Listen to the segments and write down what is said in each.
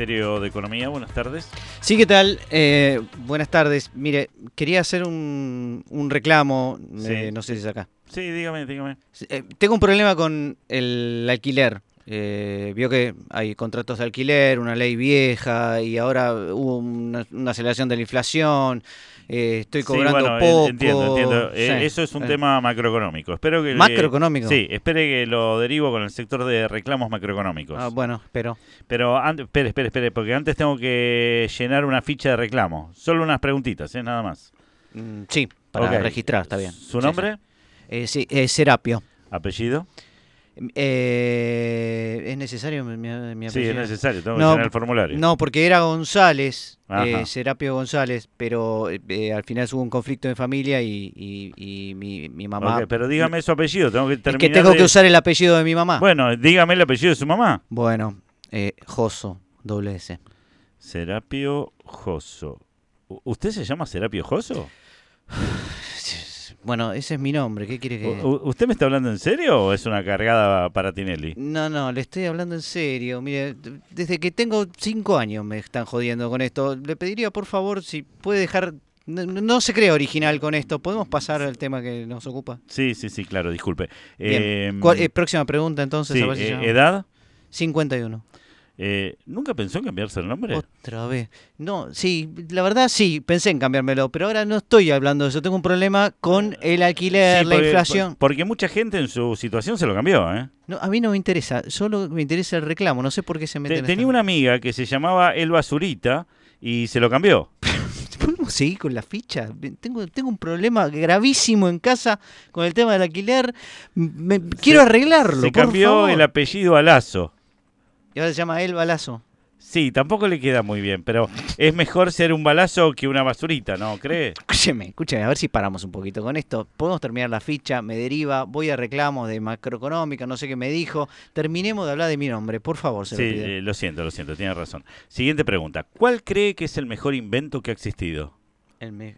Ministerio de Economía. Buenas tardes. Sí, ¿qué tal? Eh, buenas tardes. Mire, quería hacer un, un reclamo, Sí. eh, no sé si es acá. Sí, dígame, dígame. Eh, tengo un problema con el alquiler. Eh, vio que hay contratos de alquiler, una ley vieja y ahora hubo una, una aceleración de la inflación. Eh, estoy Sí, cobrando bueno, en- poco. entiendo, entiendo. Eh, Sí. Eso es un Eh, tema macroeconómico. Espero que... ¿Macroeconómico? Sí, espere que lo derivo con el sector de reclamos macroeconómicos. Ah, bueno, pero. Pero antes, espere, espere, espere, porque antes tengo que llenar una ficha de reclamo. Solo unas preguntitas, ¿eh? Nada más. mm, sí, para registrar, está bien. ¿Su Sí, nombre? sí. Sí, Serapio. ¿Apellido? Eh, ¿Es necesario mi, mi- mi Sí, es apellido? necesario. Tengo que No, llenar el formulario. No, porque era González, eh, Serapio González, pero eh, al final hubo un conflicto en familia y, y- y mi, mi mamá... Pero dígame su apellido. Tengo que es terminar que tengo de- que usar el apellido de mi mamá. Bueno, dígame el apellido de su mamá. Bueno, eh, Joso, doble S. Serapio Joso. ¿Usted se llama Serapio Joso? Bueno, ese es mi nombre, ¿qué quiere que...? U- ¿Usted me está hablando en serio o es una cargada para Tinelli? No, no, le estoy hablando en serio. Mire, desde que tengo cinco años me están jodiendo con esto. Le pediría, por favor, si puede dejar... No, no se cree original con esto. ¿Podemos pasar al tema que nos ocupa? Sí, sí, sí, claro, disculpe. Bien. Eh, ¿Cuál- eh, próxima pregunta, entonces. sí, a ver si eh, ¿Edad? 51. Eh, ¿Nunca pensó en cambiarse el nombre? Otra vez. No, sí, la verdad sí, pensé en cambiármelo, pero ahora no estoy hablando de eso. Tengo un problema con el alquiler, Sí, la porque- inflación. Porque mucha gente en su situación se lo cambió, ¿eh? No, a mí no me interesa, solo me interesa el reclamo. No sé por qué se Te- meten en tenía una amiga que se llamaba El Basurita y se lo cambió. ¿Podemos seguir con la ficha? Tengo, tengo un problema gravísimo en casa con el tema del alquiler. Me- quiero arreglarlo. Se por cambió favor. el apellido a Lazo. Y ahora se llama El Balazo. Sí, tampoco le queda muy bien, pero es mejor ser un balazo que una basurita, ¿no cree? Escúcheme, escúcheme, a ver si paramos un poquito con esto. Podemos terminar la ficha, me deriva, voy a reclamos de macroeconómica, no sé qué me dijo. Terminemos de hablar de mi nombre, por favor, se Sí, lo pido. eh, lo siento, lo siento, tiene razón. Siguiente pregunta. ¿Cuál cree que es el mejor invento que ha existido? El me-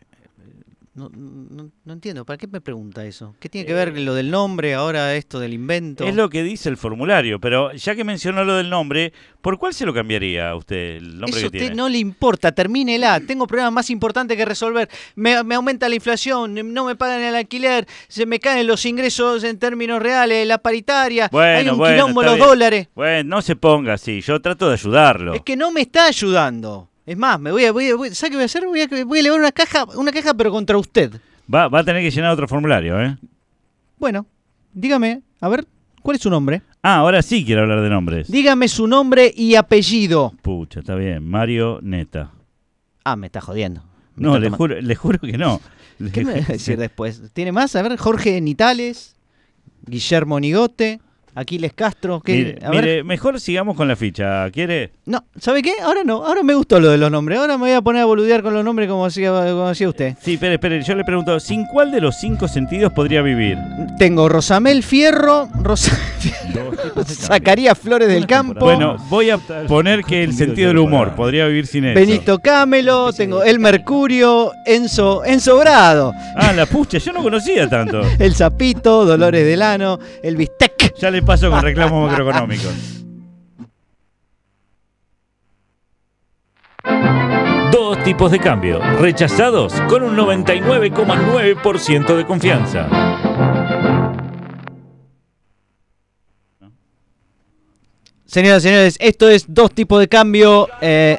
No, no- no entiendo, ¿para qué me pregunta eso? ¿Qué tiene que ver lo del nombre, ahora esto del invento? Eh, Es lo que dice el formulario, pero ya que mencionó lo del nombre, ¿por cuál se lo cambiaría a usted el nombre Eso a que usted tiene? no le importa, termínela. Tengo problemas más importantes que resolver. Me, me aumenta la inflación, no me pagan el alquiler, se me caen los ingresos en términos reales, la paritaria, Bueno, hay un bueno, quilombo los bien. dólares. Bueno, no se ponga así, yo trato de ayudarlo. Es que no me está ayudando. Es más, me voy a, voy a- voy- ¿sabe qué voy a hacer? Voy a, voy a elevar una caja, una caja pero contra usted. Va, va a tener que llenar otro formulario, ¿eh? Bueno, dígame, a ver, ¿cuál es su nombre? Ah, ahora sí quiero hablar de nombres. Dígame su nombre y apellido. Pucha, está bien. Mario Neta. Ah, me está jodiendo. Me No, está le juro, le juro que no. ¿Qué me va a decir después? ¿Tiene más? A ver, Jorge Nitales, Guillermo Nigote, Aquiles Castro. Mire, a ver. mire, mejor sigamos con la ficha. ¿Quiere? No, ¿sabe qué? Ahora no, ahora me gustó lo de los nombres. Ahora me voy a poner a boludear con los nombres como hacía, como hacía usted. Sí, espere, espere. Yo le pregunto, ¿sin cuál de los cinco sentidos podría vivir? Tengo Rosamel Fierro, Rosa... Zacarías Flores del Campo, Bueno, voy a poner que el sentido del humor podría vivir sin eso. Benito Camelo, tengo El Mercurio, Enzo, Enzo Brado, Ah, la pucha, yo no conocía tanto. El Zapito, Dolores Delano, El Bistec. Ya le paso con reclamos macroeconómicos. Dos tipos de cambio, rechazados con un 99,9% de confianza. Señoras y señores, esto es dos tipos de cambio eh,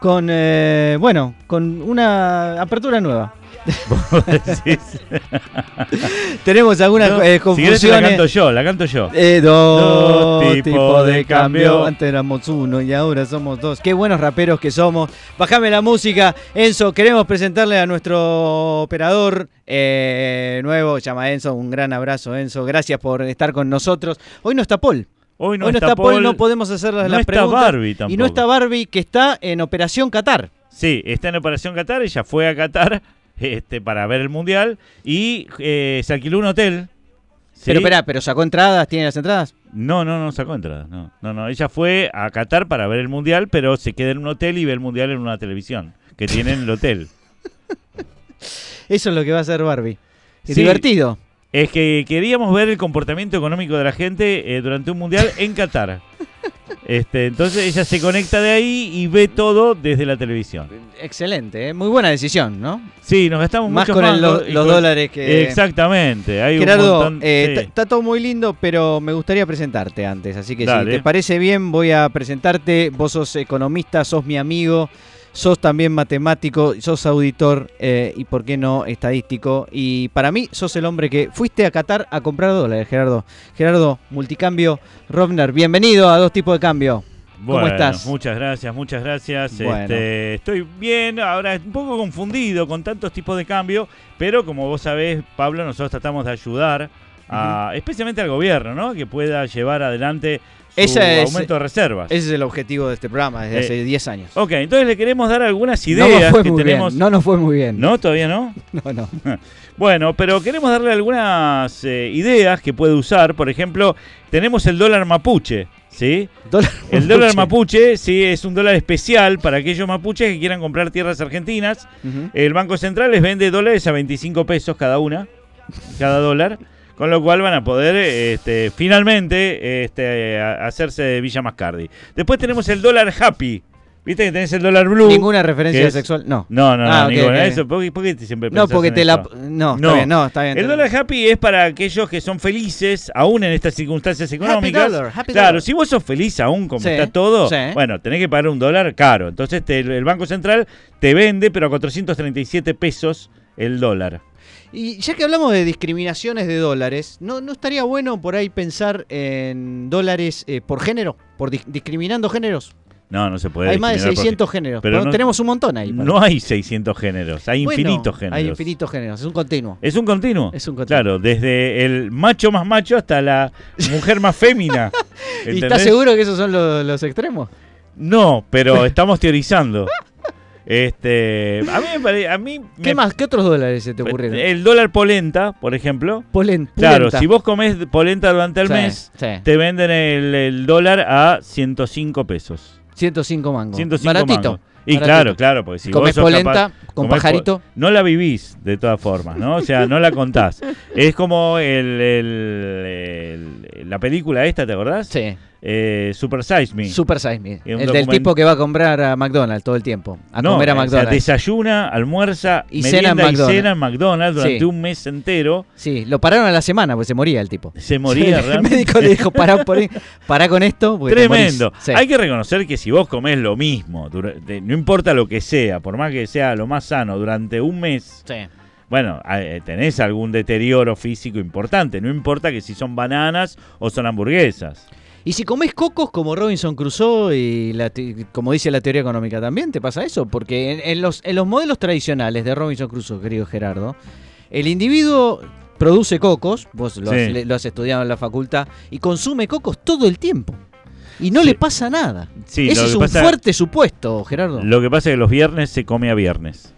con, eh, bueno, con una apertura nueva. Tenemos algunas No, eh, si querés te la canto confusiones. yo, la canto yo. Eh, dos Dos tipos de de cambio. cambio. Antes éramos uno y ahora somos dos. Qué buenos raperos que somos. Bajame la música. Enzo, queremos presentarle a nuestro operador eh, nuevo. Llama Enzo. Un gran abrazo, Enzo. Gracias por estar con nosotros. Hoy no está Paul. Hoy no, Hoy no está, está Paul, Paul, no podemos hacer las, no las está preguntas. Barbie tampoco. Y no está Barbie, que está en Operación Qatar. Sí, está en Operación Qatar, ella fue a Qatar este, para ver el Mundial y eh, se alquiló un hotel. ¿sí? Pero espera, pero sacó entradas, tiene las entradas. No, no, no sacó entradas. No, no, no. Ella fue a Qatar para ver el Mundial, pero se queda en un hotel y ve el Mundial en una televisión que tiene en el hotel. Eso es lo que va a hacer Barbie. Sí. divertido. Es que queríamos ver el comportamiento económico de la gente eh, durante un Mundial en Qatar. Este, entonces ella se conecta de ahí y ve todo desde la televisión. Excelente, ¿eh? muy buena decisión, ¿no? Sí, nos gastamos Más con el- los dólares que... Exactamente. Hay un Gerardo, montón- eh, sí. está todo muy lindo, pero me gustaría presentarte antes. Así que Dale. si te parece bien, voy a presentarte. Vos sos economista, sos mi amigo, sos también matemático, sos auditor eh, y, ¿por qué no, estadístico? Y para mí, sos el hombre que fuiste a Qatar a comprar dólares, Gerardo. Gerardo, multicambio, Robner, bienvenido a Dos Tipos de Cambio. ¿Cómo Bueno, estás? Muchas gracias, muchas gracias. Bueno. Este, estoy bien, ahora un poco confundido con tantos tipos de cambio, pero como vos sabés, Pablo, nosotros tratamos de ayudar, a, especialmente al gobierno, ¿no? Que pueda llevar adelante Ese es- aumento de reservas. Ese es el objetivo de este programa desde Eh, hace 10 años. Ok, entonces le queremos dar algunas no nos ideas fue que muy tenemos. bien. No nos fue muy bien. ¿No? ¿Todavía no? no. no. Bueno, pero queremos darle algunas eh, ideas que puede usar. Por ejemplo, tenemos el dólar mapuche, ¿sí? Dólar El dólar mapuche, sí, es un dólar especial para aquellos mapuches que quieran comprar tierras argentinas. El Banco Central les vende dólares a 25 pesos cada una, cada dólar. Con lo cual van a poder este, finalmente este, hacerse de Villa Mascardi. Después tenemos el dólar happy. ¿Viste que tenés el dólar blue? Ninguna referencia es- sexual. No. No, no, no, Ah, ok, ninguna. ok. Eso, ¿por, qué, por qué te siempre No, porque en te la. eso? No, está No. bien, no, está bien. El dólar happy es para aquellos que son felices, aún en estas circunstancias económicas. dollar, happy claro, dollar. si vos sos feliz aún como Sí, está todo, sí. bueno, tenés que pagar un dólar caro. Entonces te- el Banco Central te vende, pero a 437 pesos el dólar. Y ya que hablamos de discriminaciones de dólares, ¿no, no estaría bueno por ahí pensar en dólares eh, por género? Por dis- discriminando géneros. No, no se puede. hay más de discriminar por- 600 géneros. pero Pero no- tenemos un montón ahí. para- No hay 600 géneros, hay Bueno, infinitos géneros. Hay infinitos géneros, es un continuo. ¿Es un continuo? Es un continuo. Claro, desde el macho más macho hasta la mujer más fémina. ¿Y estás seguro que esos son los, los extremos? No, pero estamos teorizando. Este, a mí me a mí ¿Qué me- más? ¿Qué otros dólares se te ocurrieron? El dólar polenta, por ejemplo. Polen, Claro, si vos comés polenta durante el Sí, mes, sí. te venden el, el dólar a 105 pesos. 105 mangos. 105 Baratito. mangos. Y baratito. claro, claro, porque si vos Comés polenta capaz- con comés pajarito. po- no la vivís, de todas formas, ¿no? O sea, no la contás. Es como el- la película esta, ¿te acordás? Sí. Eh, Super Size Me. Super Size Me. El del tipo que va a comprar a McDonald's todo el tiempo. A No, comer a o sea, McDonald's. desayuna, almuerza, Y cena en y McDonald's. cena en McDonald's durante Sí. un mes entero. Sí, lo pararon a la semana porque se moría el tipo. Se moría el realmente. médico le dijo, pará, por ahí, pará con esto. porque te morís". Tremendo. Sí. Hay que reconocer que si vos comés lo mismo, no importa lo que sea, por más que sea lo más sano, durante un mes, Sí. bueno, eh, tenés algún deterioro físico importante. No importa que si son bananas o son hamburguesas. Y si comés cocos como Robinson Crusoe y la como dice la teoría económica también, ¿te pasa eso? Porque en, en los, en los modelos tradicionales de Robinson Crusoe, querido Gerardo, el individuo produce cocos, vos lo, Sí. has, lo has estudiado en la facultad, y consume cocos todo el tiempo. Y no Sí. le pasa nada. Sí, Ese es un pasa- fuerte supuesto, Gerardo. Lo que pasa es que los viernes se come a viernes.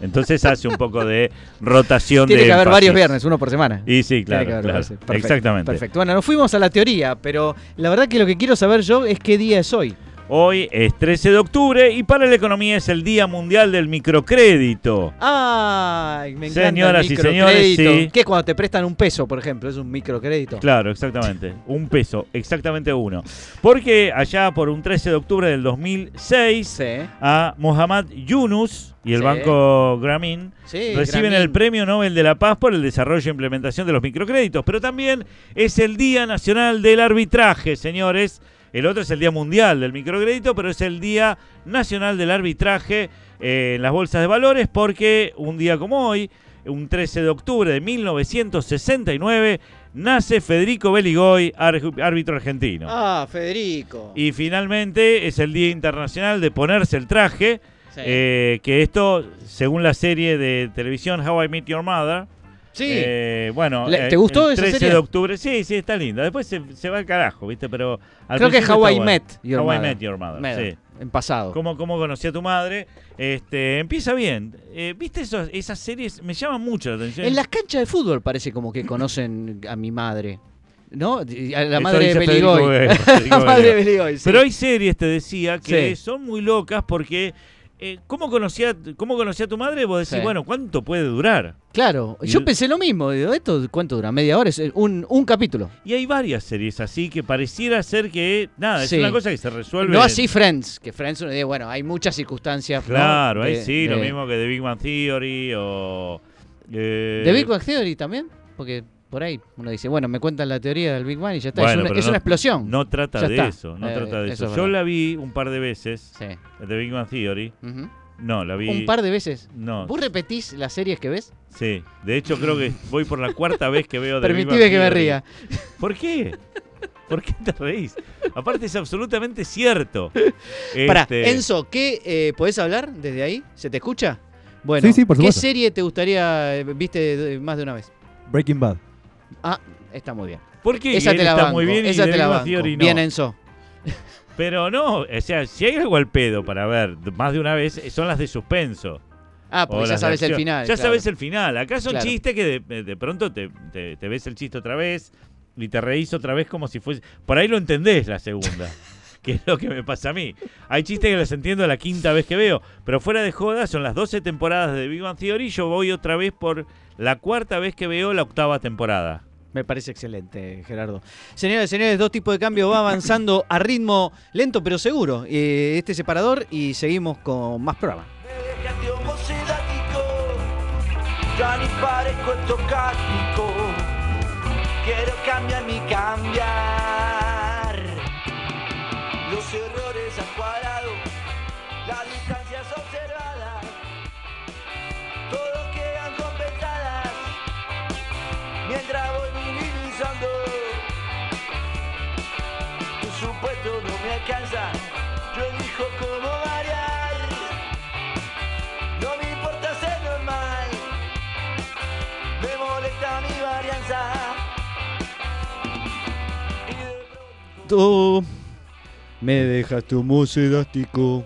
Entonces hace un poco de rotación Tiene de que haber énfasis. varios viernes, uno por semana. Y sí, Tiene claro, claro. Perfecto, Exactamente. Perfecto. Bueno, nos fuimos a la teoría, pero la verdad que lo que quiero saber yo es qué día es hoy. Hoy es 13 de octubre y para la economía es el Día Mundial del Microcrédito. Ay, me encanta Señoras el y señores, microcrédito. sí. ¿Qué cuando te prestan un peso, por ejemplo? Es un microcrédito. Claro, exactamente. Un peso, exactamente uno. Porque allá por un 13 de octubre del 2006, Sí. a Mohammad Yunus y el Sí. Banco Grameen Sí, reciben Grameen. el Premio Nobel de la Paz por el desarrollo e implementación de los microcréditos. Pero también es el Día Nacional del Arbitraje, señores. El otro es el Día Mundial del Microcrédito, pero es el Día Nacional del Arbitraje eh, en las bolsas de valores porque un día como hoy, un 13 de octubre de 1969, nace Federico Beligoy, árbitro argentino. Ah, Federico. Y finalmente es el Día Internacional de ponerse el traje, Sí. eh, que esto, según la serie de televisión How I Met Your Mother, sí. eh, bueno, Le- eh, ¿te gustó el esa 13 serie? de octubre, sí, sí, está linda. Después se, se va al carajo, ¿viste? Pero al Creo que principio How I. Met Your How I. Met Your Mother, Mother, sí. En pasado. ¿Cómo, cómo conocí a tu madre? Este, empieza bien. Eh, ¿Viste esos- esas series? Me llaman mucho la atención. En las canchas de fútbol parece como que conocen a mi madre. ¿No? A la madre de Beligoy. La madre de. Beligoy, sí. Pero hay series, te decía, que Sí. son muy locas porque eh, ¿cómo, conocía, ¿cómo conocía a tu madre? Vos decís, Sí. bueno, ¿cuánto puede durar? Claro, Y yo pensé lo mismo. Digo, ¿esto cuánto dura? ¿Media hora? Es eh, un, un capítulo. Y hay varias series así que pareciera ser que, nada, es una cosa que se resuelve. No así Friends, que Friends, uno dice, bueno, hay muchas circunstancias. ¿no? Claro, ahí De- sí, lo mismo que The Big Bang Theory o... eh, ¿De Big Bang Theory también? Porque por ahí uno dice, bueno, me cuentan la teoría del Big Bang y ya está. es una, pero es no- una explosión. No trata Ya de está. eso, no Eh, trata de eso eso. es Yo la vi un par de veces, Sí. The Big Bang Theory. No, la vi... Un par de veces. No, ¿Vos repetís las series que ves? sí. De hecho, creo que voy por la cuarta vez que veo The Big Bang Permitime que me ría. ¿Por qué? ¿Por qué te reís? Aparte es absolutamente cierto. Para, Este, Enzo, ¿qué eh, podés hablar desde ahí? ¿Se te escucha? Bueno, Sí, sí, por ¿qué serie te gustaría eh, viste de- más de una vez? Breaking Bad. Ah, está muy bien. ¿Por qué Esa él te la está banco. muy bien y esa The te la banco. No? Bien, Enzo. Pero no, o sea, si hay algo al pedo para ver más de una vez, eh, son las de suspenso. Ah, porque ya sabes el final. Ya claro. sabes el final. Acá son Claro. chistes que de, de pronto te, te- te ves el chiste otra vez y te reís otra vez como si fuese... Por ahí lo entendés la segunda. Que es lo que me pasa a mí. Hay chistes que los entiendo la quinta vez que veo. Pero fuera de joda, son las 12 temporadas de The Big Bang Theory. y Yo voy otra vez por la cuarta vez que veo la octava temporada. Me parece excelente, Gerardo. Señores, señores, dos tipos de cambio va avanzando a ritmo lento pero seguro. Eh, este separador y seguimos con más programa. Me dejaste homosedático, ya ni parezco estocástico. Quiero cambiar mi cambiar. Me dejaste homosedástico.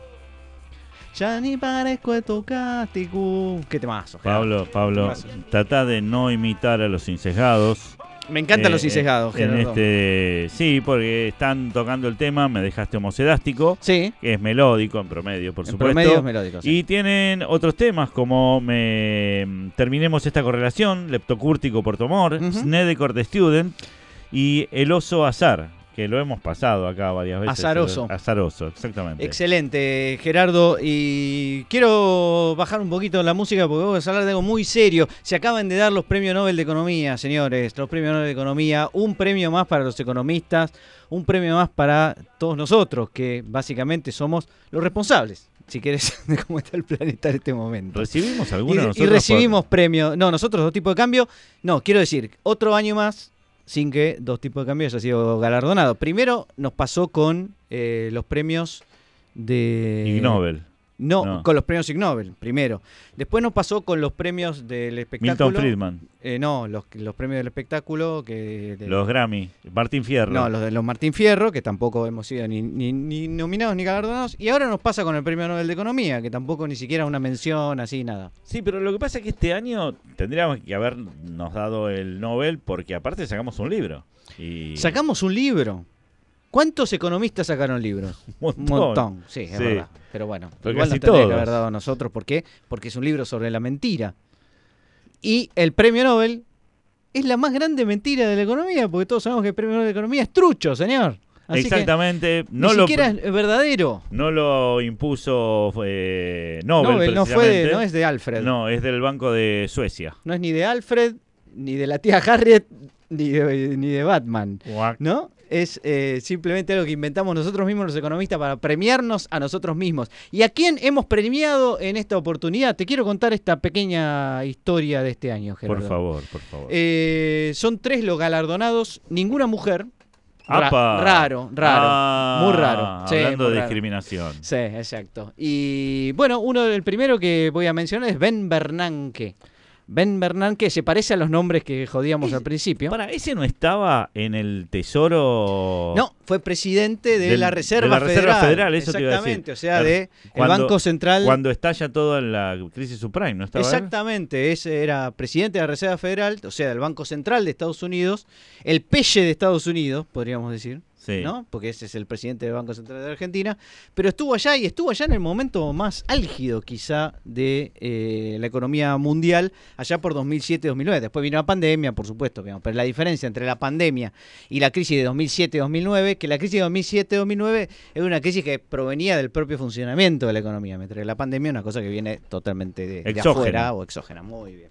Ya ni parezco estocástico. Qué temazo. Pablo, Pablo, trata de no imitar a los incejados. Me encantan Eh, los incejados, en este, Sí, porque están tocando el tema, me dejaste homosedástico, Sí, que es melódico en promedio, por en supuesto. promedio es melódico. sí. Y tienen otros temas como me terminemos esta correlación, leptocúrtico por tumor, Ujú. Snedecor de Student y el oso azar, que lo hemos pasado acá varias veces. Azaroso. Azaroso, exactamente. Excelente, Gerardo. Y quiero bajar un poquito la música porque vamos a hablar de algo muy serio. Se acaban de dar los premios Nobel de Economía, señores. Los premios Nobel de Economía. Un premio más para los economistas. Un premio más para todos nosotros, que básicamente somos los responsables, si querés, de cómo está el planeta en este momento. ¿Recibimos Y, alguno de y nosotros recibimos premios. No, nosotros dos tipos de cambio. No, quiero decir, otro año más sin que dos tipos de cambio haya sido galardonado. Primero nos pasó con eh, los premios de... Ig Nobel? No, No. con los premios Ig Nobel, primero. Después nos pasó con los premios del espectáculo. Milton Friedman, Eh, no, los, los premios del espectáculo que... de- los Grammy, Martín Fierro. no, los de los Martín Fierro, que tampoco hemos sido ni, ni- ni nominados ni galardonados. Y ahora nos pasa con el Premio Nobel de Economía, que tampoco ni siquiera una mención, así, nada. Sí, pero lo que pasa es que este año tendríamos que habernos dado el Nobel porque aparte sacamos un libro. Y Sacamos un libro. ¿Cuántos economistas sacaron libros? un Un montón. montón, sí, es Sí. verdad. Pero bueno, Pero igual nos tendría que todos. haber dado a nosotros. ¿Por qué? Porque es un libro sobre la mentira. Y el premio Nobel es la más grande mentira de la economía, porque todos sabemos que el premio Nobel de Economía es trucho, señor. Así que Exactamente. ni No lo, siquiera es verdadero. no lo impuso eh, Nobel, Nobel no fue de, precisamente. no es de Alfred. No. No, es del Banco de Suecia. es ni de Alfred, ni de la tía Harriet, ni de, ni de Batman. ¿No? Es eh, simplemente algo que inventamos nosotros mismos los economistas para premiarnos a nosotros mismos. ¿Y a quién hemos premiado en esta oportunidad? Te quiero contar esta pequeña historia de este año, Gerardo. Por favor, por favor. Eh, son tres los galardonados, ninguna mujer. Raro, raro. Ah, muy raro. Sí, hablando muy de raro. discriminación. Sí, exacto. Y bueno, uno el primero que voy a mencionar es Ben Bernanke. Ben Bernanke se parece a los nombres que jodíamos al principio. Para, ¿ese no estaba en el Tesoro? No, fue presidente de Del- la Reserva de la Reserva Federal. Federal, eso te iba a decir. Exactamente, o sea, Claro. de el Banco Central. Cuando estalla toda la crisis subprime, ¿no estaba él? Exactamente, ese era presidente de la Reserva Federal, o sea, del Banco Central de Estados Unidos, el peche de Estados Unidos, podríamos decir. Sí. ¿no? Porque ese es el presidente del Banco Central de Argentina, pero estuvo allá y estuvo allá en el momento más álgido quizá de eh, la economía mundial, allá por 2007-2009. Después vino la pandemia, por supuesto, digamos, pero la diferencia entre la pandemia y la crisis de 2007-2009, que la crisis de 2007-2009 es una crisis que provenía del propio funcionamiento de la economía, mientras que la pandemia es una cosa que viene totalmente de, de afuera o exógena. Muy bien.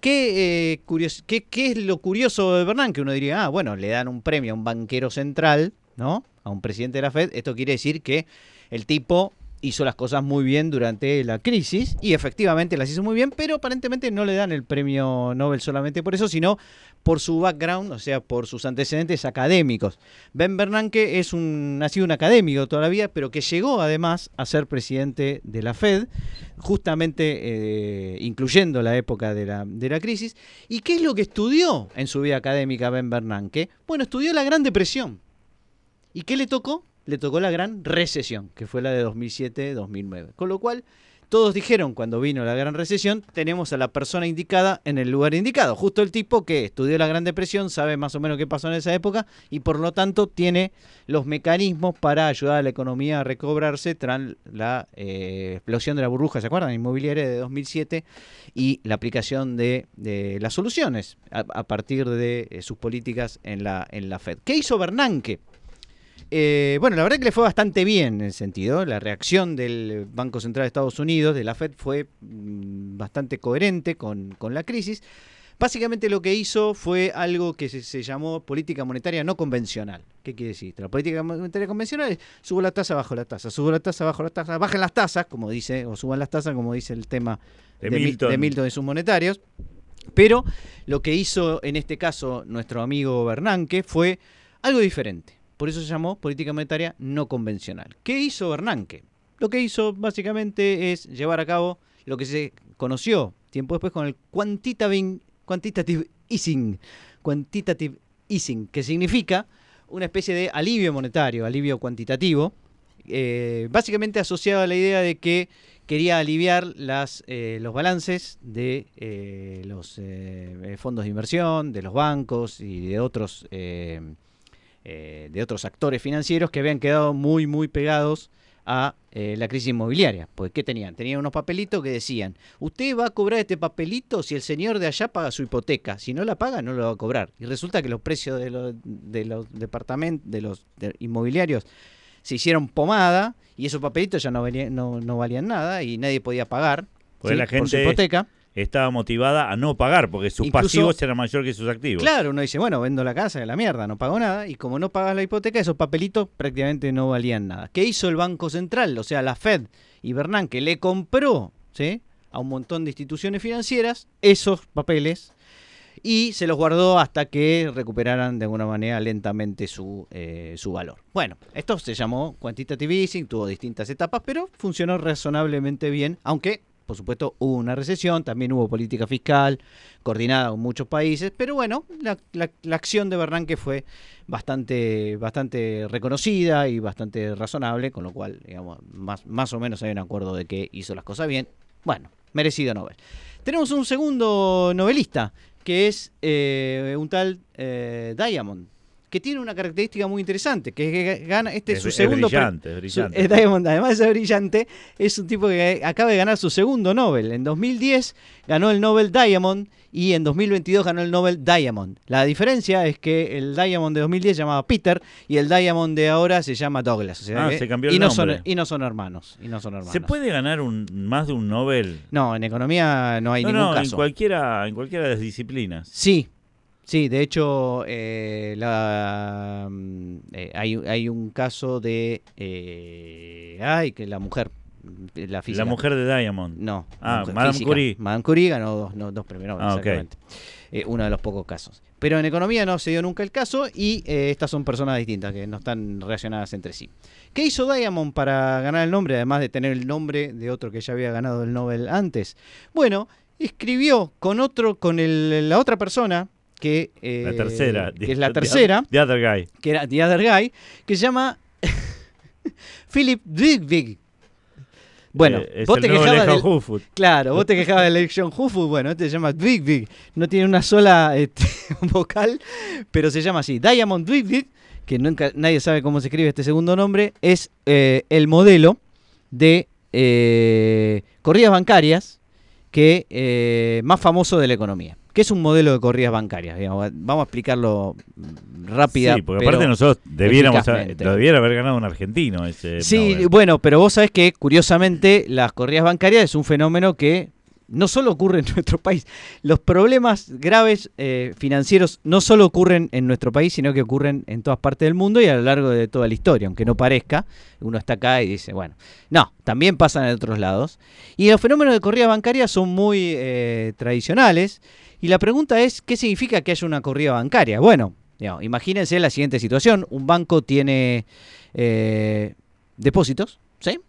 ¿Qué, eh, curios- qué, qué es lo curioso de Bernán? Que uno diría, ah, bueno, le dan un premio a un banquero central, ¿no? A un presidente de la Fed. Esto quiere decir que el tipo hizo las cosas muy bien durante la crisis y efectivamente las hizo muy bien, pero aparentemente no le dan el premio Nobel solamente por eso, sino por su background, o sea, por sus antecedentes académicos. Ben Bernanke es un, ha sido un académico toda la vida, pero que llegó además a ser presidente de la Fed, justamente eh, incluyendo la época de la, de la crisis. ¿Y qué es lo que estudió en su vida académica Ben Bernanke? Bueno, estudió la Gran Depresión. ¿Y qué le tocó? Le tocó la gran recesión, que fue la de 2007-2009. Con lo cual, todos dijeron cuando vino la gran recesión, tenemos a la persona indicada en el lugar indicado. Justo el tipo que estudió la Gran Depresión, sabe más o menos qué pasó en esa época y por lo tanto tiene los mecanismos para ayudar a la economía a recobrarse tras la eh, explosión de la burbuja, ¿se acuerdan? Inmobiliaria de 2007 y la aplicación de, las soluciones a, a partir de eh, sus políticas en la, en la Fed. ¿Qué hizo Bernanke? Eh, bueno, la verdad que le fue bastante bien en el sentido. La reacción del Banco Central de Estados Unidos, de la Fed, fue mm, bastante coherente con, con la crisis. Básicamente lo que hizo fue algo que se, se llamó política monetaria no convencional. ¿Qué quiere decir? La política monetaria convencional es subo la tasa, bajo la tasa, subo la tasa, bajo la tasa, bajen las tasas, como dice, o suban las tasas, como dice el tema De de, Mil- Milton. de Milton y sus monetarios. Pero lo que hizo en este caso nuestro amigo Bernanke fue algo diferente. Por eso se llamó política monetaria no convencional. ¿Qué hizo Bernanke? Lo que hizo básicamente es llevar a cabo lo que se conoció tiempo después con el quantitative, quantitative easing. Quantitative easing, que significa una especie de alivio monetario, alivio cuantitativo, eh, básicamente asociado a la idea de que quería aliviar las, eh, los balances de eh, los fondos de inversión, de los bancos y de otros, eh, de otros actores financieros que habían quedado muy, muy pegados a eh, la crisis inmobiliaria. Pues, ¿qué tenían? Tenían unos papelitos que decían, usted va a cobrar este papelito si el señor de allá paga su hipoteca. Si no la paga, no lo va a cobrar. Y resulta que los precios de los, de los departamentos, de los de- inmobiliarios, se hicieron pomada y esos papelitos ya no, valían- no, no valían nada y nadie podía pagar Porque la por su gente- hipoteca. Estaba motivada a no pagar porque sus Incluso- pasivos eran mayor que sus activos. Claro, uno dice, bueno, vendo la casa, de la mierda, no pago nada. Y como no pagas la hipoteca, esos papelitos prácticamente no valían nada. ¿Qué hizo el Banco Central? O sea, la Fed y Bernanke le compró ¿sí? a un montón de instituciones financieras esos papeles y se los guardó hasta que recuperaran de alguna manera lentamente su, eh, su valor. Bueno, esto se llamó quantitative easing, tuvo distintas etapas, pero funcionó razonablemente bien, aunque por supuesto hubo una recesión, también hubo política fiscal coordinada con muchos países, pero bueno, la, la- acción de Bernanke fue bastante, bastante reconocida y bastante razonable, con lo cual, digamos, más, más o menos hay un acuerdo de que hizo las cosas bien. Bueno, merecido Nobel. Tenemos un segundo novelista, que es eh, un tal eh, Diamond, que tiene una característica muy interesante, que es que gana, este es, Es- su es segundo pre- brillante, es brillante. Diamond, además de ser brillante, es un tipo que acaba de ganar su segundo Nobel. En 2010 ganó el Nobel Diamond y en 2022 ganó el Nobel Diamond. La diferencia es que el Diamond de 2010 se llamaba Peter y el Diamond de ahora se llama Douglas. o sea Ah, que- se cambió y el no son nombre. y no son hermanos. Y no son hermanos. ¿Se puede ganar un, más de un Nobel? No, en economía no hay no, ningún no, en caso. cualquiera, en cualquiera de las disciplinas. Sí, sí, de hecho eh, la, mm, eh, hay, hay un caso de... eh, ay, que la mujer, mm, la física. La mujer de Diamond. No. Ah, mujer Madame física. Curie. Madame Curie ganó dos, no, dos premios Nobel, Ah, exactamente. Eh, uno de los pocos casos. Pero en economía no se dio nunca el caso y eh, estas son personas distintas que no están relacionadas entre sí. ¿Qué hizo Diamond para ganar el nombre, además de tener el nombre de otro que ya había ganado el Nobel antes? Bueno, escribió con otro, con el- la otra persona que, eh, La tercera. que es la tercera, The Other Guy. que era The Other Guy, que se llama Philip Dwigvig. Bueno, Eh, vos te quejabas del. Claro, vos te quejabas de la elección Hufu, bueno, este se llama Dwigvig, no tiene una sola este, vocal, pero se llama así, Diamond Dwigvig, que nunca nadie sabe cómo se escribe este segundo nombre, es eh, el modelo de eh, corridas bancarias que eh, más famoso de la economía. ¿Qué es un modelo de corridas bancarias? Digamos, vamos a explicarlo rápida. Sí, porque aparte nosotros debiéramos lo debiera haber ganado un argentino ese Sí, Nobel. bueno, pero vos sabés que curiosamente las corridas bancarias es un fenómeno que no solo ocurre en nuestro país. Los problemas graves eh, financieros no solo ocurren en nuestro país, sino que ocurren en todas partes del mundo y a lo largo de toda la historia, aunque no parezca. Uno está acá y dice, bueno, no, también pasan en otros lados. Y los fenómenos de corridas bancarias son muy eh, tradicionales. Y la pregunta es, ¿qué significa que haya una corrida bancaria? Bueno, digamos, imagínense la siguiente situación. Un banco tiene eh, depósitos, ¿sí?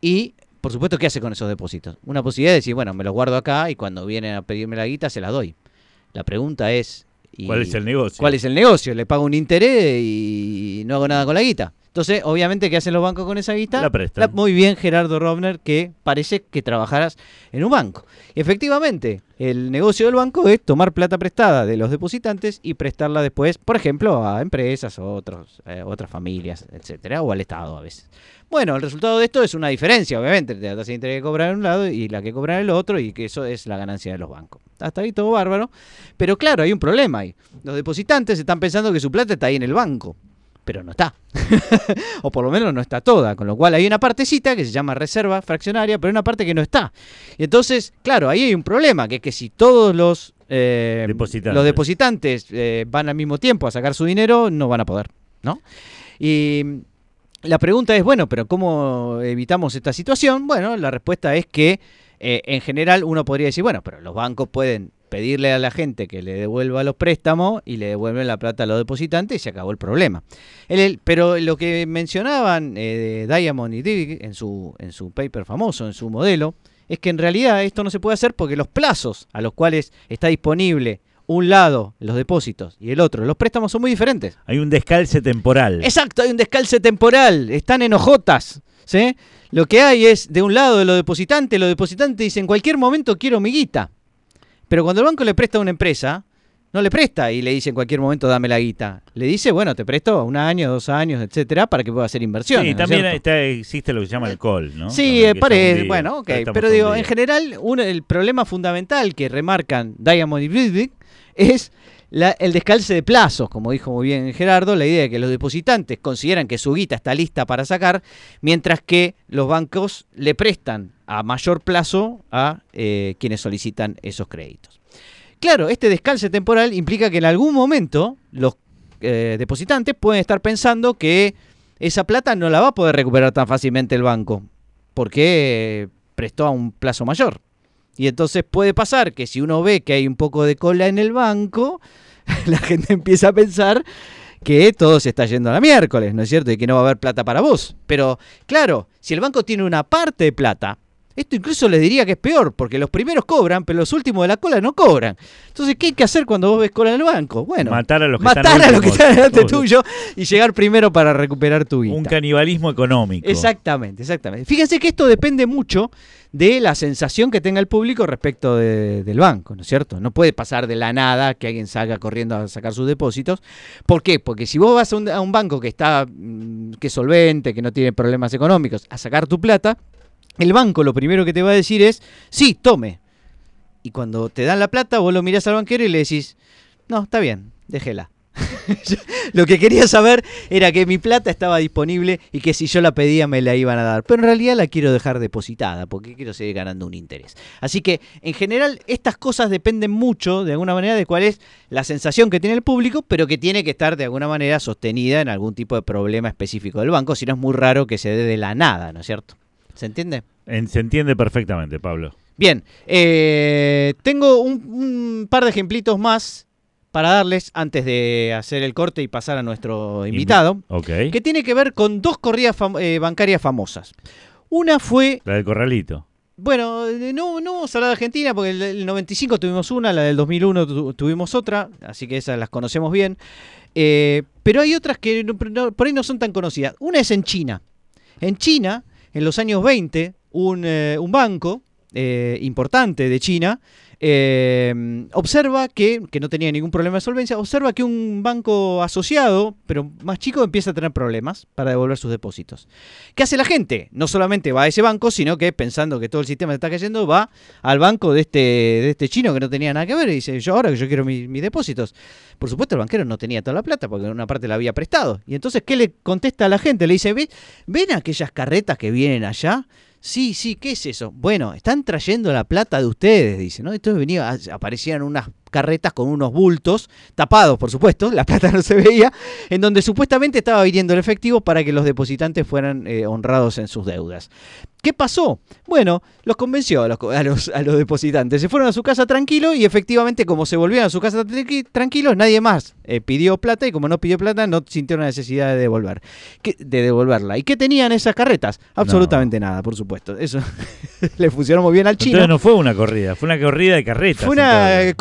Y, por supuesto, ¿qué hace con esos depósitos? Una posibilidad de decir, bueno, me los guardo acá y cuando vienen a pedirme la guita se las doy. La pregunta es... ¿y ¿Cuál es el negocio? ¿Cuál es el negocio? Le pago un interés y no hago nada con la guita. Entonces, obviamente, ¿qué hacen los bancos con esa guita? La prestan. muy bien, Gerardo Robner, que parece que trabajaras en un banco. Y efectivamente, el negocio del banco es tomar plata prestada de los depositantes y prestarla después, por ejemplo, a empresas o otros, eh, otras familias, etcétera, o al Estado a veces. Bueno, el resultado de esto es una diferencia, obviamente, entre la tasa de interés que cobran en un lado y la que cobran en el otro, y que eso es la ganancia de los bancos. Hasta ahí todo bárbaro. Pero claro, hay un problema ahí. Los depositantes están pensando que su plata está ahí en el banco, pero no está. o por lo menos no está toda, con lo cual hay una partecita que se llama reserva fraccionaria, pero hay una parte que no está. Y entonces, claro, ahí hay un problema, que es que si todos los, eh, Depositantes. los depositantes eh, van al mismo tiempo a sacar su dinero, no van a poder, ¿no? Y la pregunta es, bueno, pero ¿cómo evitamos esta situación? Bueno, la respuesta es que eh, en general uno podría decir, bueno, pero los bancos pueden pedirle a la gente que le devuelva los préstamos y le devuelven la plata a los depositantes y se acabó el problema. El- el- pero lo que mencionaban eh, Diamond y Dick en su, en su paper famoso, en su modelo, es que en realidad esto no se puede hacer porque los plazos a los cuales está disponible un lado los depósitos y el otro los préstamos son muy diferentes. Hay un descalce temporal. Exacto, hay un descalce temporal, están en hojotas. ¿sí? Lo que hay es, de un lado de los depositantes, los depositantes dicen, en cualquier momento quiero mi guita. Pero cuando el banco le presta a una empresa, no le presta y le dice en cualquier momento dame la guita. Le dice, bueno, te presto un año, dos años, etcétera, para que pueda hacer inversiones. Sí, ¿no es también está- existe lo que se llama el call, ¿no? Sí, eh, parece, un bueno, ok, pero un digo, en general, uno- el problema fundamental que remarcan Diamond y Riddick es la- el descalce de plazos, como dijo muy bien Gerardo, la idea de que los depositantes consideran que su guita está lista para sacar, mientras que los bancos le prestan a mayor plazo a eh, quienes solicitan esos créditos. Claro, este descalce temporal implica que en algún momento los eh, depositantes pueden estar pensando que esa plata no la va a poder recuperar tan fácilmente el banco, porque prestó a un plazo mayor. Y entonces puede pasar que si uno ve que hay un poco de cola en el banco, la gente empieza a pensar que todo se está yendo a la miércoles, ¿no es cierto? Y que no va a haber plata para vos. Pero claro, si el banco tiene una parte de plata, esto incluso les diría que es peor, porque los primeros cobran, pero los últimos de la cola no cobran. Entonces, ¿qué hay que hacer cuando vos ves cola en el banco? Bueno, Matar a los que matar están a los que últimos. están delante Obvio. tuyo y llegar primero para recuperar tu guita. Un canibalismo económico. Exactamente, exactamente. Fíjense que esto depende mucho de la sensación que tenga el público respecto de- del banco, ¿no es cierto? No puede pasar de la nada que alguien salga corriendo a sacar sus depósitos. ¿Por qué? Porque si vos vas a un, a un banco que está, mm, que es solvente, que no tiene problemas económicos, a sacar tu plata, el banco lo primero que te va a decir es, sí, tome. Y cuando te dan la plata, vos lo mirás al banquero y le decís, no, está bien, déjela. Lo que quería saber era que mi plata estaba disponible y que si yo la pedía me la iban a dar. Pero en realidad la quiero dejar depositada porque quiero seguir ganando un interés. Así que en general estas cosas dependen mucho de alguna manera de cuál es la sensación que tiene el público, pero que tiene que estar de alguna manera sostenida en algún tipo de problema específico del banco. Si no es muy raro que se dé de la nada, ¿no es cierto? ¿Se entiende? En- se entiende perfectamente, Pablo. Bien, eh, tengo un, un par de ejemplitos más para darles antes de hacer el corte y pasar a nuestro invitado, Ok. que tiene que ver con dos corridas fam- eh, bancarias famosas. Una fue, La del corralito. bueno, eh, no, no vamos a hablar de Argentina porque el, el 95 tuvimos una, la del 2001 tu- tuvimos otra, así que esas las conocemos bien. Eh, pero hay otras que no- por ahí no son tan conocidas. Una es en China. En China, en los años 20, un, eh, un banco eh, importante de China eh, observa que, que no tenía ningún problema de solvencia, observa que un banco asociado, pero más chico, empieza a tener problemas para devolver sus depósitos. ¿Qué hace la gente? No solamente va a ese banco, sino que pensando que todo el sistema se está cayendo, va al banco de este, de este chino que no tenía nada que ver y dice, yo ahora que yo quiero mi- mis depósitos. Por supuesto, el banquero no tenía toda la plata porque una parte la había prestado. Y entonces, ¿qué le contesta a la gente? Le dice, "Ve- ¿ven aquellas carretas que vienen allá? Sí, sí, ¿qué es eso? Bueno, están trayendo la plata de ustedes, dice, ¿no? Entonces venía, aparecían unas carretas con unos bultos, tapados, por supuesto, la plata no se veía, en donde supuestamente estaba viniendo el efectivo para que los depositantes fueran eh, honrados en sus deudas. ¿Qué pasó? Bueno, los convenció a los, a los, a los depositantes. Se fueron a su casa tranquilos y efectivamente como se volvieron a su casa tranqui- tranquilos, nadie más eh, pidió plata y como no pidió plata no sintieron la necesidad de devolver, ¿Qué- de devolverla. ¿Y qué tenían esas carretas? Absolutamente nada, por supuesto. Eso le funcionó muy bien al chino. Entonces no fue una corrida, fue una corrida de carretas. Fue una entonces. eh,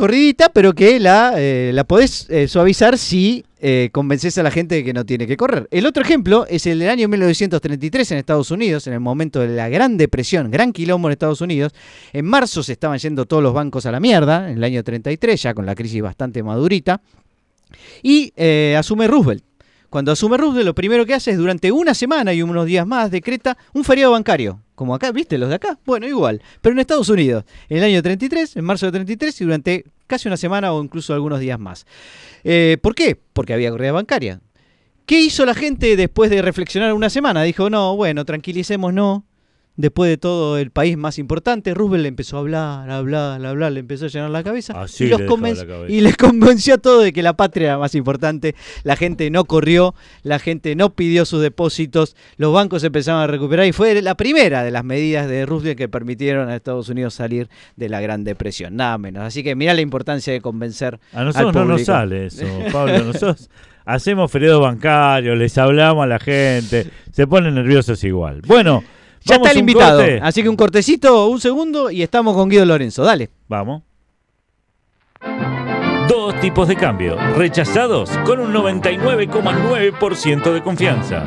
pero que la, eh, la podés eh, suavizar si eh, convences a la gente de que no tiene que correr. El otro ejemplo es el del año 1933 en Estados Unidos, en el momento de la Gran Depresión, gran quilombo en Estados Unidos. En marzo se estaban yendo todos los bancos a la mierda, en el año 33, ya con la crisis bastante madurita. Y asume Roosevelt. Cuando asume Roosevelt, lo primero que hace es durante una semana y unos días más decreta un feriado bancario. Como acá, ¿viste? Los de acá. Bueno, igual. Pero en Estados Unidos, en el año 33, en marzo de 33 y durante casi una semana o incluso algunos días más. Eh, ¿Por qué? Porque había corrida bancaria. ¿Qué hizo la gente después de reflexionar una semana? Dijo, no, bueno, tranquilicémonos. Después de todo el país más importante, Roosevelt le empezó a hablar, a hablar, a hablar, le empezó a llenar la cabeza Así y, los la cabeza. y les convenció a todos de que la patria era más importante. La gente no corrió, la gente no pidió sus depósitos, los bancos empezaron a recuperar y fue la primera de las medidas de Roosevelt que permitieron a Estados Unidos salir de la Gran Depresión, nada menos. Así que mirá la importancia de convencer A nosotros al no nos sale eso, Pablo. Nosotros hacemos feriado bancario, les hablamos a la gente, se ponen nerviosos igual. Bueno, Ya está el invitado, corte. así que un cortecito, un segundo y estamos con Guido Lorenzo. Dale. Vamos. Dos tipos de cambio, rechazados con un 99,9% de confianza.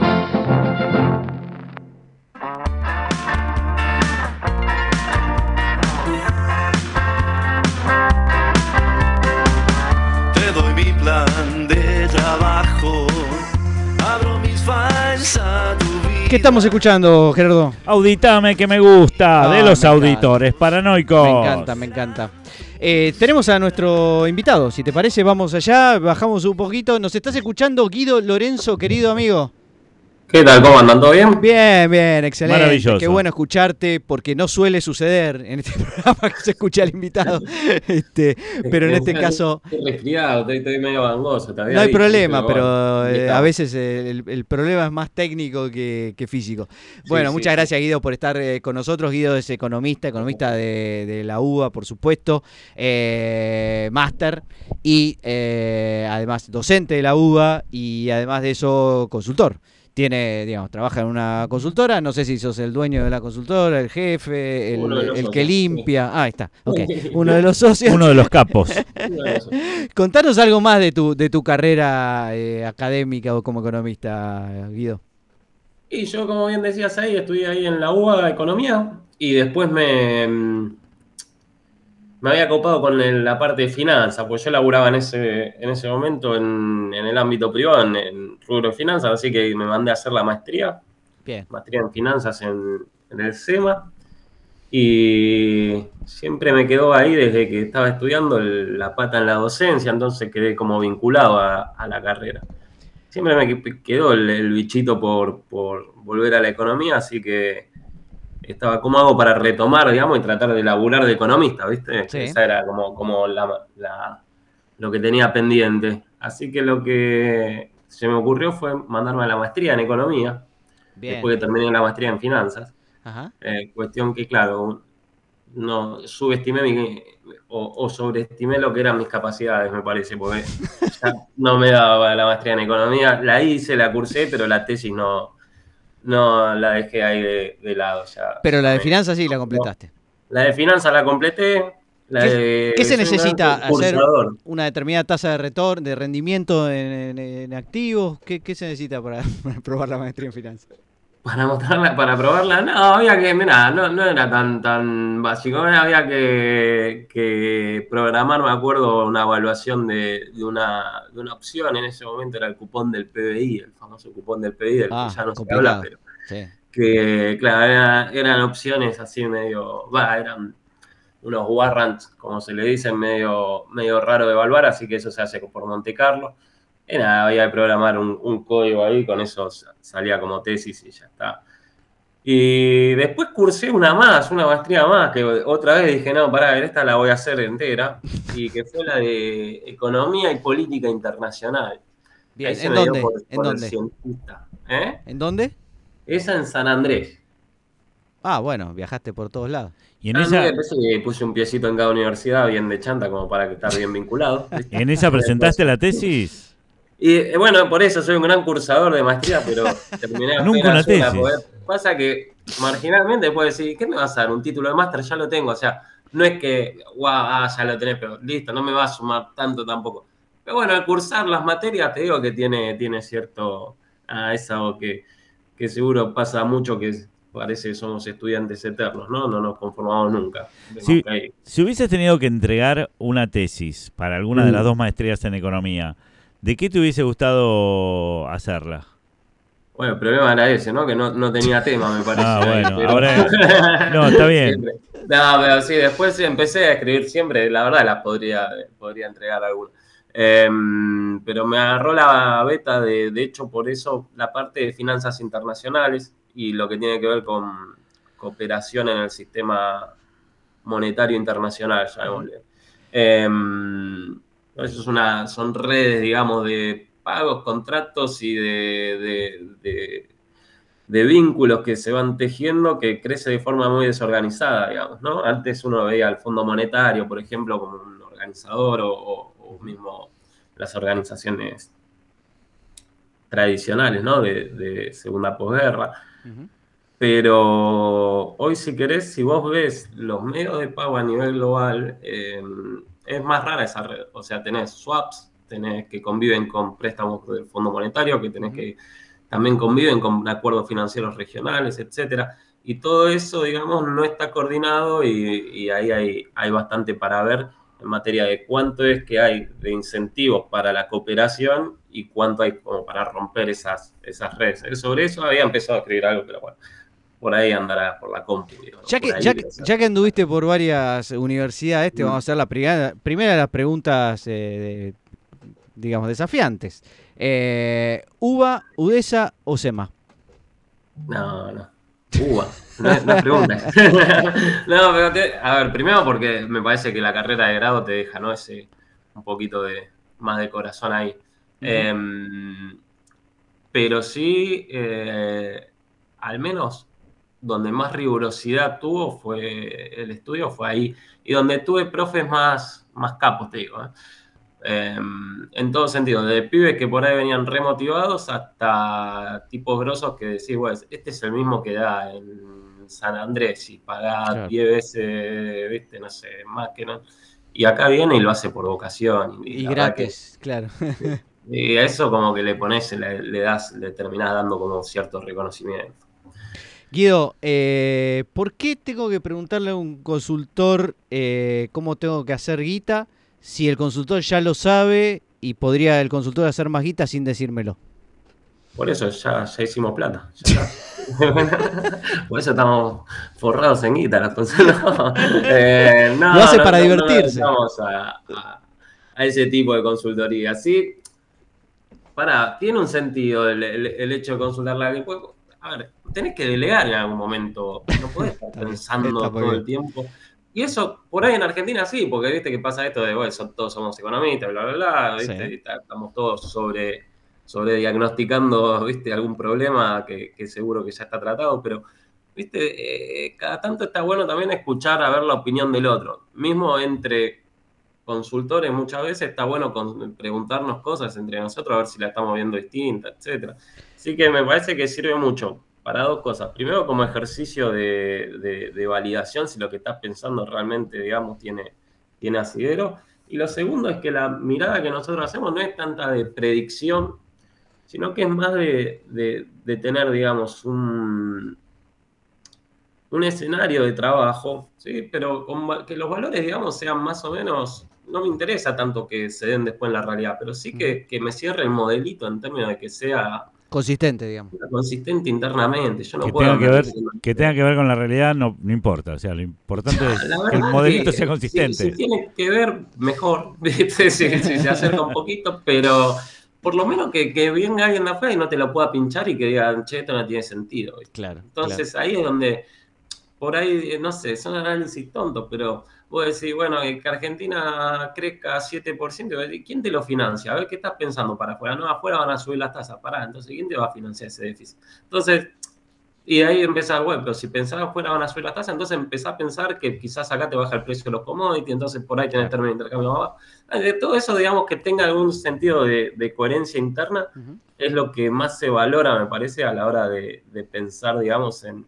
¿Qué estamos escuchando, Gerardo? Auditame que me gusta, Ah, de los me encanta. auditores paranoicos. Me encanta, me encanta. Eh, tenemos a nuestro invitado. Si te parece, vamos allá, bajamos un poquito. ¿Nos estás escuchando, Guido Lorenzo, querido amigo? ¿Qué tal? ¿Cómo andan? ¿Todo bien? Bien, bien, excelente. Maravilloso. Qué bueno escucharte, porque no suele suceder en este programa que se escucha al invitado. Este, pero en este caso Estoy resfriado, estoy, estoy medio gangoso. te había no hay dicho, problema, bueno, pero eh, a veces eh, el, el problema es más técnico que, que físico. Bueno, sí, muchas sí. gracias Guido por estar eh, con nosotros. Guido es economista, economista de, de la UBA, por supuesto, eh, máster y eh, además docente de la UBA y además de eso consultor. Tiene, digamos, trabaja en una consultora, no sé si sos el dueño de la consultora, el jefe, el, que limpia. Ah, ahí está, ok. Uno de los socios. Uno de los capos. Contanos algo más de tu, de tu carrera eh, académica o como economista, Guido. Y yo, como bien decías ahí, estudié ahí en la UBA Economía y después me, mm, me había copado con el- la parte de finanzas, pues yo laburaba en ese, en ese momento en, en el ámbito privado, en, en rubro de finanzas, así que me mandé a hacer la maestría. Bien. maestría en finanzas en, en el SEMA y siempre me quedó ahí desde que estaba estudiando el- la pata en la docencia, entonces quedé como vinculado a, a la carrera. Siempre me que- quedó el, el bichito por, por volver a la economía, así que estaba como hago para retomar, digamos, y tratar de laburar de economista, ¿viste? Sí. Esa era como, como la- la- lo que tenía pendiente. Así que lo que se me ocurrió fue mandarme a la maestría en economía Bien. después que terminé la maestría en finanzas. Ajá. Eh, cuestión que, claro, no subestimé mi- o, o sobreestimé lo que eran mis capacidades, me parece, porque ya no me daba la maestría en economía. La hice, la cursé, pero la tesis no, no la dejé ahí de, de lado. Ya, Pero la de finanzas sí la completaste. La de finanzas la completé. La ¿Qué- de- qué se necesita hacer? Una determinada tasa de retorno, de rendimiento en, en- en activos. ¿Qué, qué se necesita para, para probar la maestría en finanzas? Para mostrarla, para probarla, no, había que, mira, no, no era tan, tan básico, había que, que programar, me acuerdo, una evaluación de, de una, de una opción, en ese momento era el cupón del PBI, el famoso cupón del PBI, del Ah, que ya no se habla, pero Sí. que, claro, era- eran opciones así medio, va, eran unos warrants, como se le dice, medio, medio raro de evaluar, así que eso se hace por Monte Carlo. Y nada, había que programar un, un código ahí, con eso sa- salía como tesis y ya está. Y después cursé una más, una maestría más, que otra vez dije, no, pará, esta la voy a hacer entera, y que fue la de Economía y Política Internacional. Bien, ¿en dónde? por- ¿En por el dónde? cientista. ¿Eh? ¿En dónde? Esa en San Andrés. Ah, bueno, viajaste por todos lados. Y en Ah, esa, mira, puse un piecito en cada universidad, bien de chanta, como para que estar bien vinculado. en esa presentaste la tesis. Y eh, bueno, por eso soy un gran cursador de maestría, pero terminé Nunca una tesis. Pasa que marginalmente puedes decir, ¿qué me vas a dar? Un título de máster, ya lo tengo. O sea, no es que, guau, ah, ya lo tenés, pero listo, no me va a sumar tanto tampoco. Pero bueno, al cursar las materias, te digo que tiene, tiene cierto, ah, es algo que, que seguro pasa mucho, que parece que somos estudiantes eternos, ¿no? No nos conformamos nunca. Hay- Si hubieses tenido que entregar una tesis para alguna de Mm. las dos maestrías en economía, ¿de qué te hubiese gustado hacerla? Bueno, el problema era ese, ¿no? Que no, no tenía tema, me parece. Ah, bueno, Pero- ahora- no, está bien. Siempre. No, pero sí, después empecé a escribir siempre, la verdad las podría, podría entregar alguna. Em, pero me agarró la beta, de, de hecho, por eso la parte de finanzas internacionales y lo que tiene que ver con cooperación en el sistema monetario internacional, llamémosle. Eso es una, son redes, digamos, de pagos, contratos y de, de- de- de vínculos que se van tejiendo que crece de forma muy desorganizada, digamos, ¿no? Antes uno veía al Fondo Monetario, por ejemplo, como un organizador o, o- o mismo las organizaciones tradicionales, ¿no? De, de segunda posguerra. Pero hoy, si querés, si vos ves los medios de pago a nivel global, eh, es más rara esa red. O sea, tenés swaps, tenés que conviven con préstamos del Fondo Monetario, que tenés que también conviven con acuerdos financieros regionales, etcétera. Y todo eso, digamos, no está coordinado y, y ahí hay, hay bastante para ver en materia de cuánto es que hay de incentivos para la cooperación y cuánto hay como para romper esas, esas redes. Sobre eso había empezado a escribir algo, pero bueno, por ahí andará por la compu. digamos, Ya que, ahí ya, que, ser. ya que anduviste por varias universidades, te Mm. vamos a hacer la primera, primera de las preguntas, eh, de- digamos, desafiantes. Eh, ¿UBA, UDESA o SEMA? No, no. Uva, no, es- no es pregunta. no, pero te- a ver, primero porque me parece que la carrera de grado te deja, ¿no? Ese un poquito de más de corazón ahí. Em, pero sí, eh, al menos donde más rigurosidad tuvo fue el estudio, fue ahí. Y donde tuve profes más, más capos, te digo. ¿eh? Em, en todo sentido, de pibes que por ahí venían remotivados hasta tipos grosos que decís, bueno, este es el mismo que da en San Andrés y paga Claro. 10 veces, viste, no sé, más que no. Y acá viene y lo hace por vocación. Y, Y que- gratis, claro. y a eso como que le pones, le, le das, le terminás dando como cierto reconocimiento. Guido, eh, ¿por qué tengo que preguntarle a un consultor eh, cómo tengo que hacer guita si el consultor ya lo sabe y podría el consultor hacer más guita sin decírmelo? Por eso ya, ya hicimos plata. ya. Por eso estamos forrados en guita. No, Eh, no, Lo hace no, para divertirse. Vamos a, a- a ese tipo de consultoría. Sí, para, tiene un sentido el, el- el hecho de consultarla. que puede- A ver, tenés que delegar en algún momento. No podés estar pensando está todo bien. el tiempo. Y eso, por ahí en Argentina sí, porque viste que pasa esto de, bueno, son- todos somos economistas, bla, bla, bla, ¿viste? Sí. Estamos todos sobre, sobre diagnosticando, viste, algún problema que, que seguro que ya está tratado, pero, viste, eh, cada tanto está bueno también escuchar a ver la opinión del otro. Mismo entre consultores muchas veces está bueno con- preguntarnos cosas entre nosotros a ver si la estamos viendo distinta, etcétera. Así que me parece que sirve mucho para dos cosas. Primero, como ejercicio de, de- de validación, si lo que estás pensando realmente, digamos, tiene, tiene asidero. Y lo segundo es que la mirada que nosotros hacemos no es tanta de predicción, sino que es más de, de- tener, digamos, un, un escenario de trabajo, ¿sí? pero con que los valores, digamos, sean más o menos, no me interesa tanto que se den después en la realidad, pero sí que, que me cierre el modelito en términos de que sea Consistente, digamos. consistente internamente. Yo no que, puedo tenga que, ver, que tenga que ver con la realidad no, no importa. O sea, lo importante es que el modelito que sea si- consistente. Si, tiene que ver, mejor. ¿viste? Si, si se acerca un poquito, pero por lo menos que, que venga alguien de afuera y no te lo pueda pinchar y que diga, che, esto no tiene sentido. ¿viste? Claro. Entonces ahí es donde, por ahí, eh, no sé, son análisis tontos, pero vos decís, bueno, que Argentina crezca 7%, ¿y ¿quién te lo financia? A ver, ¿qué estás pensando para afuera? No, afuera van a subir las tasas, pará, entonces, ¿quién te va a financiar ese déficit? Entonces, y ahí empezás, bueno, pero si pensás afuera van a subir las tasas, entonces empezás a pensar que quizás acá te baja el precio de los commodities, entonces por ahí tenés término de intercambio más bajo. De todo eso, digamos, que tenga algún sentido de, de coherencia interna, es lo que más se valora, me parece, a la hora de, de pensar, digamos, en,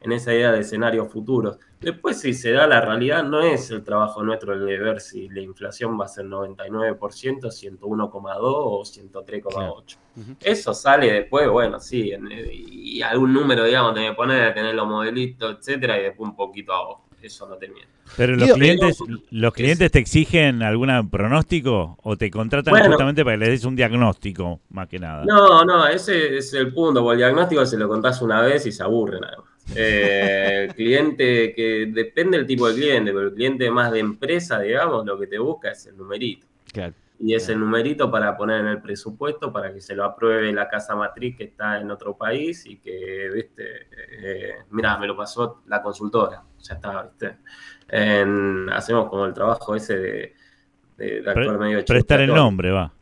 en esa idea de escenarios futuros. Después, si se da la realidad, no es el trabajo nuestro el de ver si la inflación va a ser 99%, 101,2 o 103,8. Ujú. Eso sale después, bueno, sí, en- y algún número, digamos, tenés que poner, tener los modelitos, etcétera, y después un poquito abajo. Eso no termina. Pero los clientes, pero- los clientes te exigen algún pronóstico o te contratan Bueno. justamente para que les des un diagnóstico, más que nada. No, no, ese es el punto, porque el diagnóstico se lo contás una vez y se aburre nada más. Eh, cliente, que depende del tipo de cliente, pero el cliente más de empresa, digamos, lo que te busca es el numerito. Claro. Y es el numerito para poner en el presupuesto, para que se lo apruebe la casa matriz que está en otro país y que, viste, eh, mira, me lo pasó la consultora, ya está, viste. En- hacemos como el trabajo ese de, de, de actuar medio Prestar el nombre, va.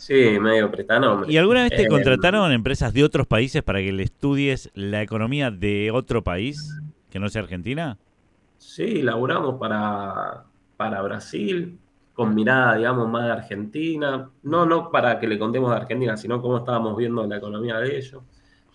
Sí, medio prestar nombre. ¿Y alguna vez te Eh, contrataron empresas de otros países para que le estudies la economía de otro país que no sea Argentina? Sí, laburamos para, para Brasil, con mirada, digamos, más de Argentina. No, no para que le contemos de Argentina, sino cómo estábamos viendo la economía de ellos.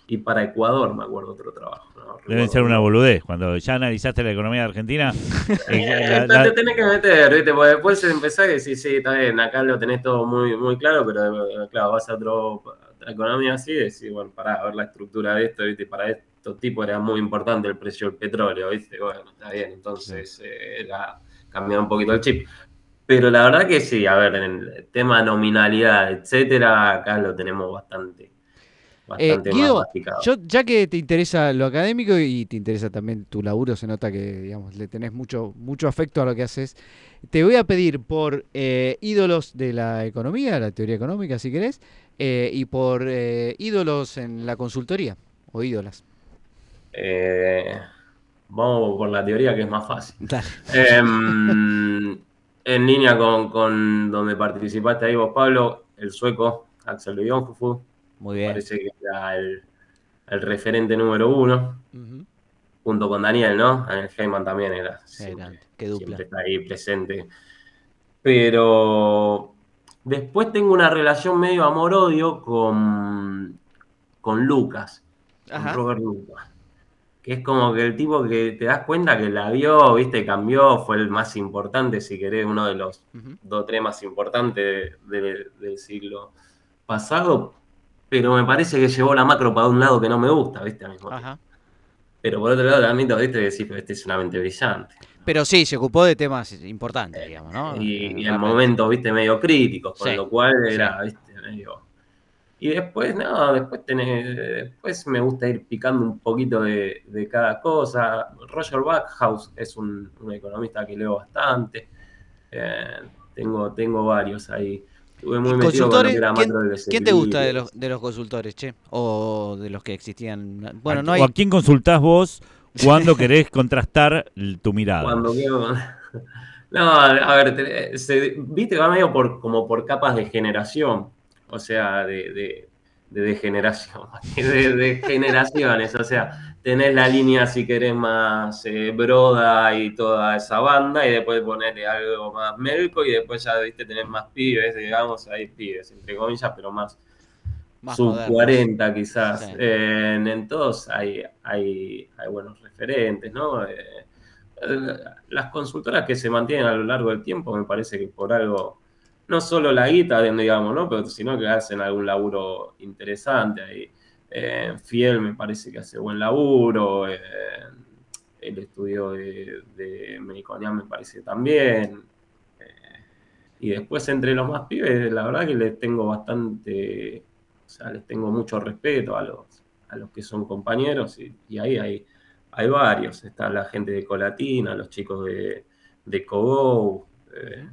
Y para Ecuador, me acuerdo, otro trabajo. no Deben recuerdo. ser una boludez. Cuando ya analizaste la economía de Argentina, eh, la- la- te tenés que meter, ¿viste? Porque después empezás y decís, sí, está bien, acá lo tenés todo muy, muy claro, pero eh, claro, vas a otro, otra economía así y decís, bueno, pará, a ver la estructura de esto, ¿viste? Para estos tipos era muy importante el precio del petróleo, ¿viste? Bueno, está bien, entonces eh, era cambiar un poquito el chip. Pero la verdad que sí, a ver, en el tema nominalidad, etcétera, acá lo tenemos bastante, bastante más Guido. Yo, ya que te interesa lo académico y te interesa también tu laburo, se nota que digamos, le tenés mucho, mucho afecto a lo que haces. Te voy a pedir por eh, ídolos de la economía, la teoría económica, si querés, eh, y por eh, ídolos en la consultoría o ídolas. Eh, vamos por la teoría que es más fácil. Em, en línea con, con donde participaste ahí vos, Pablo, el sueco Axel Björnfufu, Muy bien. parece que era el, el referente número uno, junto con Daniel, ¿no? Daniel Heyman también era. siempre- qué dupla. Siempre está ahí presente. Pero después tengo una relación medio amor-odio con, con Lucas, con. Robert Lucas. Que es como que el tipo que te das cuenta que la vio, viste, cambió, fue el más importante, si querés, uno de los dos o tres más importantes de- de- del siglo pasado. Pero me parece que llevó la macro para un lado que no me gusta, viste, mismo. Ajá. Pero por otro lado, también te viste, decís, este es una mente brillante. Pero sí, se ocupó de temas importantes, digamos, ¿no? Y, y Eh, en momentos, viste, medio críticos, con Sí, lo cual era, viste, medio. Y después, no, después tenés, después me gusta ir picando un poquito de, de cada cosa. Roger Backhouse es un, un economista que leo bastante. Eh, tengo, tengo varios ahí. Estuve muy ¿Y metido con lo que era ¿Quién, te gusta de los, de los consultores, che? O de los que existían. Bueno, ¿a, no hay. o a quién consultás vos cuando querés contrastar tu mirada? Cuando quiero. No, a ver, te- se- viste, va medio por, como por capas de generación. O sea, de, de, de degeneración. De, de generaciones. O sea, tenés la línea, si querés, más eh, Broda y toda esa banda. Y después ponerle algo más Melco. Y después ya, viste, tenés más pibes, digamos, hay pibes, entre comillas, pero más más sub modernos. 40 quizás. Sí. Eh, en todos hay, hay, hay buenos referentes, ¿no? Eh, eh, las consultoras que se mantienen a lo largo del tiempo, me parece que por algo no solo la guita, digamos, ¿no? Pero sino que hacen algún laburo interesante ahí. Eh, Fiel me parece que hace buen laburo. eh, el estudio de, de me parece también. eh, y después entre los más pibes, la verdad que les tengo bastante, o sea, les tengo mucho respeto a los, a los que son compañeros y, ahí hay, hay varios. Está la gente de Colatina, los chicos de, de Cogo. eh,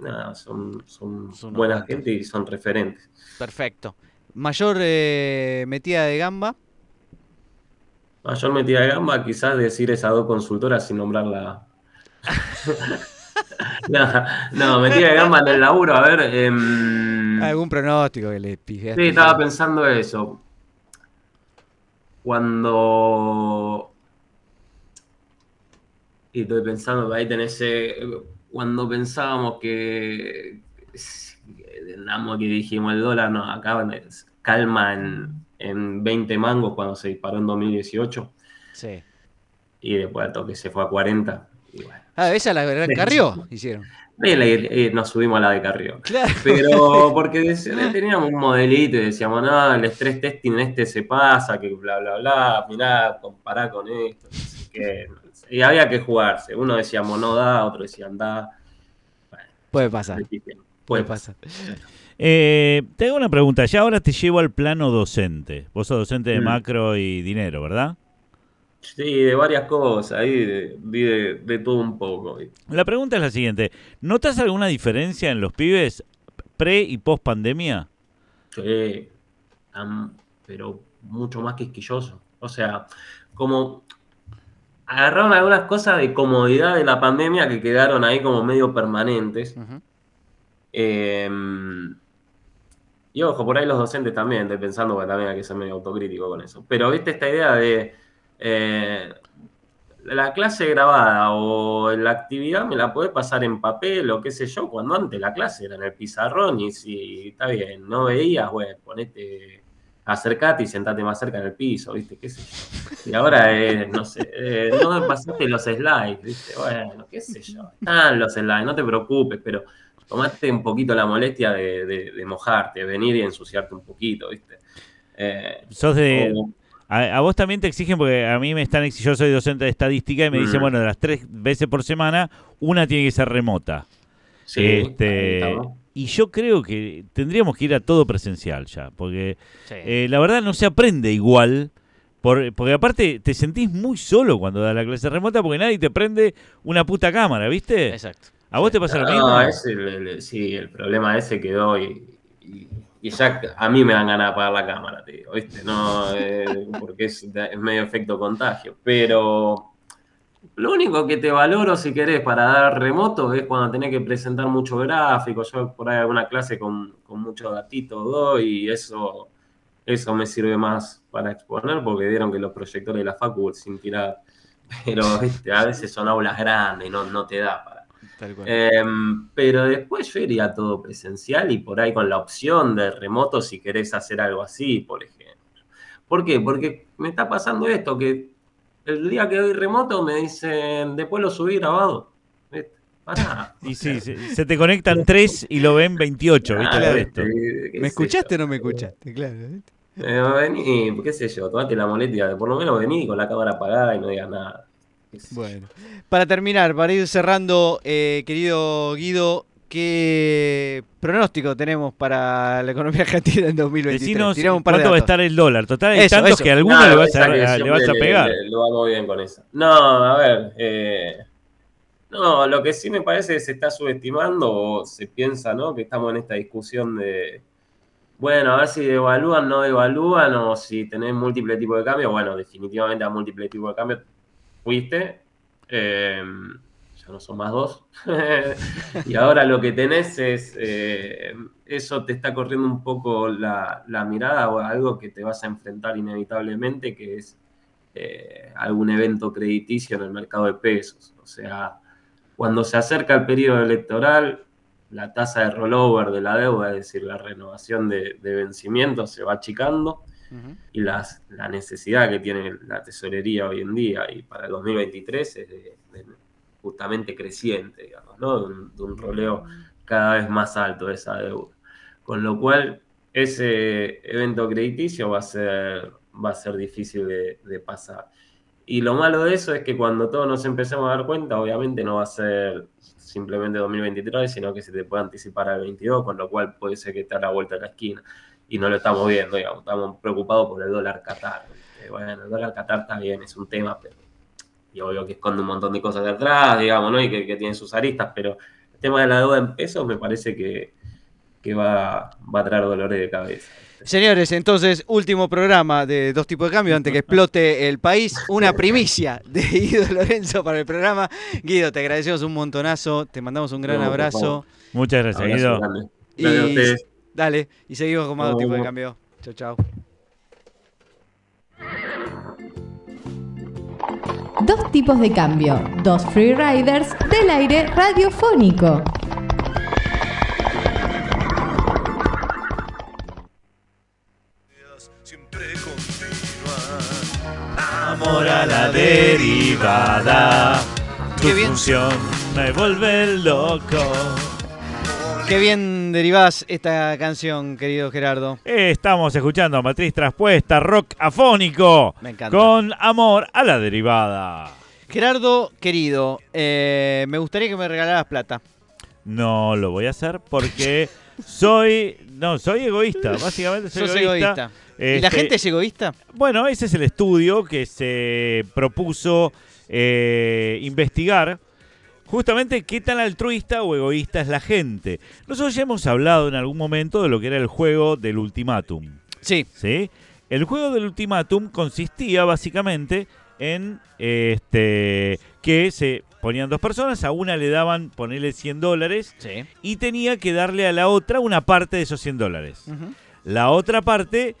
nada, son, son Son buena gente y son referentes. Perfecto. Mayor eh, metida de gamba. Mayor metida de gamba, quizás decir esas dos consultoras sin nombrarla. no, no, metida de gamba en el laburo, a ver. em, ¿Algún pronóstico que le pide? Sí, estaba pensando eso. Cuando. Y estoy pensando que ahí tenés. eh, Cuando pensábamos que. Que dijimos el dólar, no, acá calma en, en 20 mangos cuando se disparó en 2018. Sí. Y después al toque se fue a 40. Y bueno. Ah, esa la gran. Carrió, hicieron. Y le- y nos subimos a la de Carrió. Claro. Pero porque teníamos un modelito y decíamos, no, el estrés testing este se pasa, que bla, bla, bla, mirá, compará con esto. no sé qué. Y había que jugarse. Uno decíamos, no da, otro decía, anda. Puede pasar. Puede pasar. Eh, te hago una pregunta. Ya ahora te llevo al plano docente. Vos sos docente de Mm. macro y dinero, ¿verdad? Sí, de varias cosas, ahí de, de, de todo un poco. La pregunta es la siguiente. ¿Notas alguna diferencia en los pibes pre y post pandemia? Sí, pero mucho más quisquilloso. O sea, como agarraron algunas cosas de comodidad de la pandemia que quedaron ahí como medio permanentes. Eh, y ojo, por ahí los docentes también, estoy pensando que también hay que ser medio autocrítico con eso. Pero viste esta idea de eh, la clase grabada o la actividad me la podés pasar en papel o qué sé yo, cuando antes la clase era en el pizarrón y si está bien, no veías, bueno, ponete, acercate y sentate más cerca en el piso, viste, qué sé yo. Y ahora, eh, no sé, eh, no me pasaste los slides, viste, bueno, qué sé yo. Están los slides, no te preocupes, pero tomate un poquito la molestia de, de- de mojarte, venir y ensuciarte un poquito, ¿viste? Eh, Sos de... A, a vos también te exigen, porque a mí me están exigiendo, yo soy docente de estadística y me dicen, Mm. bueno, de las tres veces por semana, una tiene que ser remota. sí, Este. Y yo creo que tendríamos que ir a todo presencial ya, porque Sí. eh, la verdad no se aprende igual, por- porque aparte te sentís muy solo cuando das la clase remota porque nadie te prende una puta cámara, ¿viste? Exacto. ¿A vos te pasa lo No, mismo? es el- el- sí, el problema ese quedó y, y- y ya a mí me dan ganas de apagar la cámara, te digo, ¿viste? No, eh, porque es, es medio efecto contagio. Pero lo único que te valoro si querés para dar remoto es cuando tenés que presentar mucho gráfico. Yo por ahí alguna clase con, con mucho datito doy y eso, eso me sirve más para exponer porque vieron que los proyectores de la facu sin tirar. Pero ¿viste? a veces son aulas grandes y no, no te da para. Tal cual. Em, pero después yo iría todo presencial y por ahí con la opción de remoto si querés hacer algo así, por ejemplo. ¿Por qué? Porque me está pasando esto, que el día que doy remoto me dicen, después lo subí grabado. ¿Viste? Pará. Y sí, se, se te conectan tres y lo ven 28, ¿viste? Ah, Por ¿viste? esto. ¿Qué ¿Me escuchaste o no me escuchaste? Claro. ¿viste? Eh, vení, qué sé yo, tomate la molestia por lo menos vení con la cámara apagada y no digas nada. Bueno. Para terminar, para ir cerrando, eh, querido Guido, ¿qué pronóstico tenemos para la economía argentina en 2023? Decinos Tiramos un par de cuánto va a estar el dólar. Total, hay Eso, tantos eso. que a alguno le vas esa a, que le siempre vas a le- pegar. le- lo hago bien con esa. No, a ver. eh, no, lo que sí me parece que se está subestimando o se piensa, ¿no? Que estamos en esta discusión de. Bueno, a ver si devalúan, no devalúan, o si tenés múltiples tipos de cambio. Bueno, definitivamente a múltiples tipos de cambio fuiste. eh, ya no son más dos. y ahora lo que tenés es. eh, eso te está corriendo un poco la, la mirada o algo que te vas a enfrentar inevitablemente, que es eh, algún evento crediticio en el mercado de pesos. O sea, cuando se acerca el periodo electoral, la tasa de rollover de la deuda, es decir, la renovación de, de vencimiento, se va achicando y las- la necesidad que tiene la tesorería hoy en día y para el 2023 es de, de justamente creciente, digamos, ¿no? De un, de un roleo cada vez más alto esa deuda. Con lo cual, ese evento crediticio va a ser, va a ser difícil de, de pasar. Y lo malo de eso es que cuando todos nos empecemos a dar cuenta, obviamente no va a ser simplemente 2023, sino que se te puede anticipar al 22, con lo cual puede ser que esté a la vuelta de la esquina. Y no lo estamos viendo, digamos, estamos preocupados por el dólar Qatar. Bueno, el dólar Qatar está bien, es un tema, pero y obvio que esconde un montón de cosas detrás, digamos, ¿no? Y que, que tiene sus aristas, pero el tema de la deuda en pesos me parece que, que va, va a traer dolores de cabeza. Señores, entonces, último programa de Dos Tipos de Cambio antes que explote el país. Una primicia de Guido Lorenzo para el programa. Guido, te agradecemos un montonazo, te mandamos un gran No, abrazo. Muchas gracias, Abrazo Guido. grande. Gracias a Y ustedes. dale, y seguimos con más Dos Tipos de. Cambio. Chau, chau. Dos tipos de cambio, dos freeriders del aire radiofónico. Amor a la derivada. Tu Qué bien. función me vuelve loco. Qué bien derivás esta canción, querido Gerardo. Estamos escuchando a Matriz Traspuesta, rock afónico. Me encanta. Con amor a la derivada. Gerardo, querido, eh, me gustaría que me regalaras plata. No lo voy a hacer porque soy. No, soy egoísta. Básicamente soy Sos egoísta. egoísta. ¿Y la Este, gente es egoísta? Bueno, ese es el estudio que se propuso eh, investigar. Justamente qué tan altruista o egoísta es la gente. Nosotros ya hemos hablado en algún momento de lo que era el juego del ultimátum. Sí. ¿sí? El juego del ultimátum consistía básicamente en este que se ponían dos personas, a una le daban, ponerle 100 dólares, Sí. y tenía que darle a la otra una parte de esos 100 dólares. La otra parte,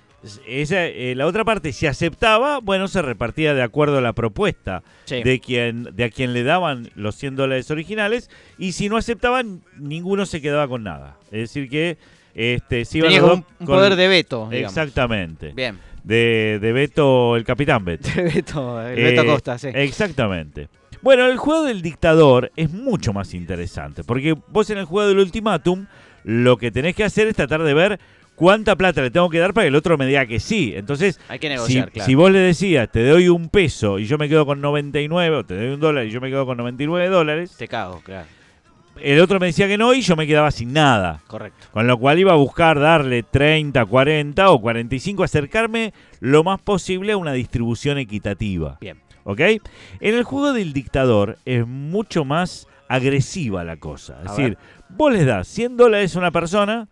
esa, eh, la otra parte, si aceptaba, bueno, se repartía de acuerdo a la propuesta Sí. de quien, de a quien le daban los 100 dólares originales, y si no aceptaban, ninguno se quedaba con nada. Es decir que este, se iban un, un con- poder de veto, digamos. Exactamente. Bien. De, de Beto, el capitán Beto. De veto, el Beto Eh, Costa, sí. Exactamente. Bueno, el juego del dictador es mucho más interesante, porque vos en el juego del ultimátum lo que tenés que hacer es tratar de ver cuánta plata le tengo que dar para que el otro me diga que sí. Entonces, Hay que si, negociar, claro. si vos le decías, te doy un peso y yo me quedo con 99, o te doy un dólar y yo me quedo con 99 dólares, Te cago, claro. el otro me decía que no y yo me quedaba sin nada. Correcto. Con lo cual iba a buscar darle 30, 40 o 45, acercarme lo más posible a una distribución equitativa. Bien. ¿Ok? En el juego del dictador es mucho más agresiva la cosa. Es A decir, ver. vos les das 100 dólares a una persona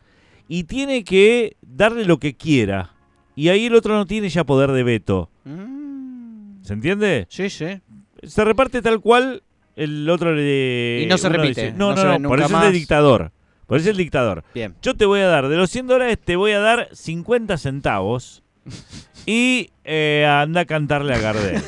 y tiene que darle lo que quiera. Y ahí el otro no tiene ya poder de veto. Mm. ¿Se entiende? Sí, sí. Se reparte tal cual el otro le... Y no se repite, dice- no no, no, no, por eso es de dictador. Por eso es el dictador. Bien. Yo te voy a dar, de los 100 dólares te voy a dar 50 centavos y eh, anda a cantarle a Gardel.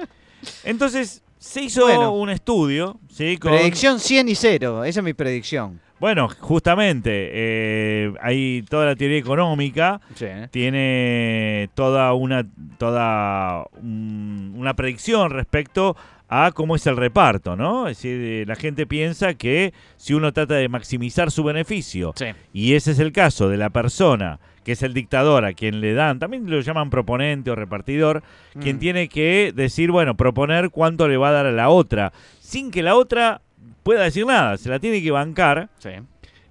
Entonces se hizo Bueno. un estudio, ¿sí? Con, Predicción 100 y 0. Esa es mi predicción. Bueno, justamente, eh, hay toda la teoría económica, Sí. tiene toda una, toda un- una predicción respecto a cómo es el reparto, ¿no? Es decir, eh, la gente piensa que si uno trata de maximizar su beneficio, Sí. y ese es el caso de la persona que es el dictador a quien le dan, también lo llaman proponente o repartidor, quien Mm. tiene que decir, bueno, proponer cuánto le va a dar a la otra, sin que la otra pueda decir nada, se la tiene que bancar, Sí.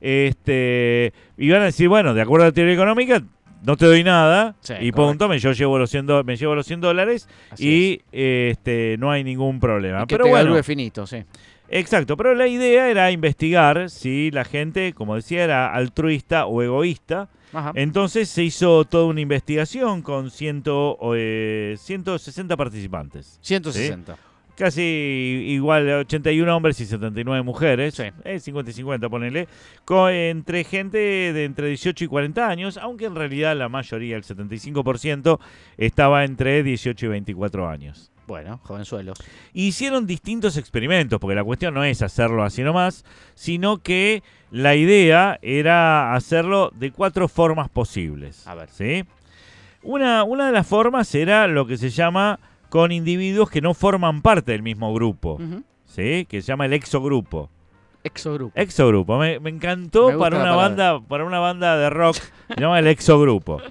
este, y van a decir, bueno, de acuerdo a la teoría económica, no te doy nada, Sí, y punto, me, yo llevo los 100 do- me llevo los 100 dólares Así y este, no hay ningún problema. Y que Pero te bueno, finito, sí. Exacto, pero la idea era investigar si la gente, como decía, era altruista o egoísta. Ajá. Entonces se hizo toda una investigación con ciento, eh, 160 participantes. 160. Casi igual, 81 hombres y 79 mujeres. Sí. Eh, 50 y 50, ponele. co- entre gente de entre 18 y 40 años, aunque en realidad la mayoría, el 75%, estaba entre 18 y 24 años. Bueno, jovenzuelos. Hicieron distintos experimentos, porque la cuestión no es hacerlo así nomás, sino que la idea era hacerlo de cuatro formas posibles. A ver. ¿sí? Una, una de las formas era lo que se llama con individuos que no forman parte del mismo grupo. ¿sí? que se llama el exogrupo. Exogrupo. Exogrupo. Me, me encantó Me para una banda, para una banda de rock, se llama el Exogrupo.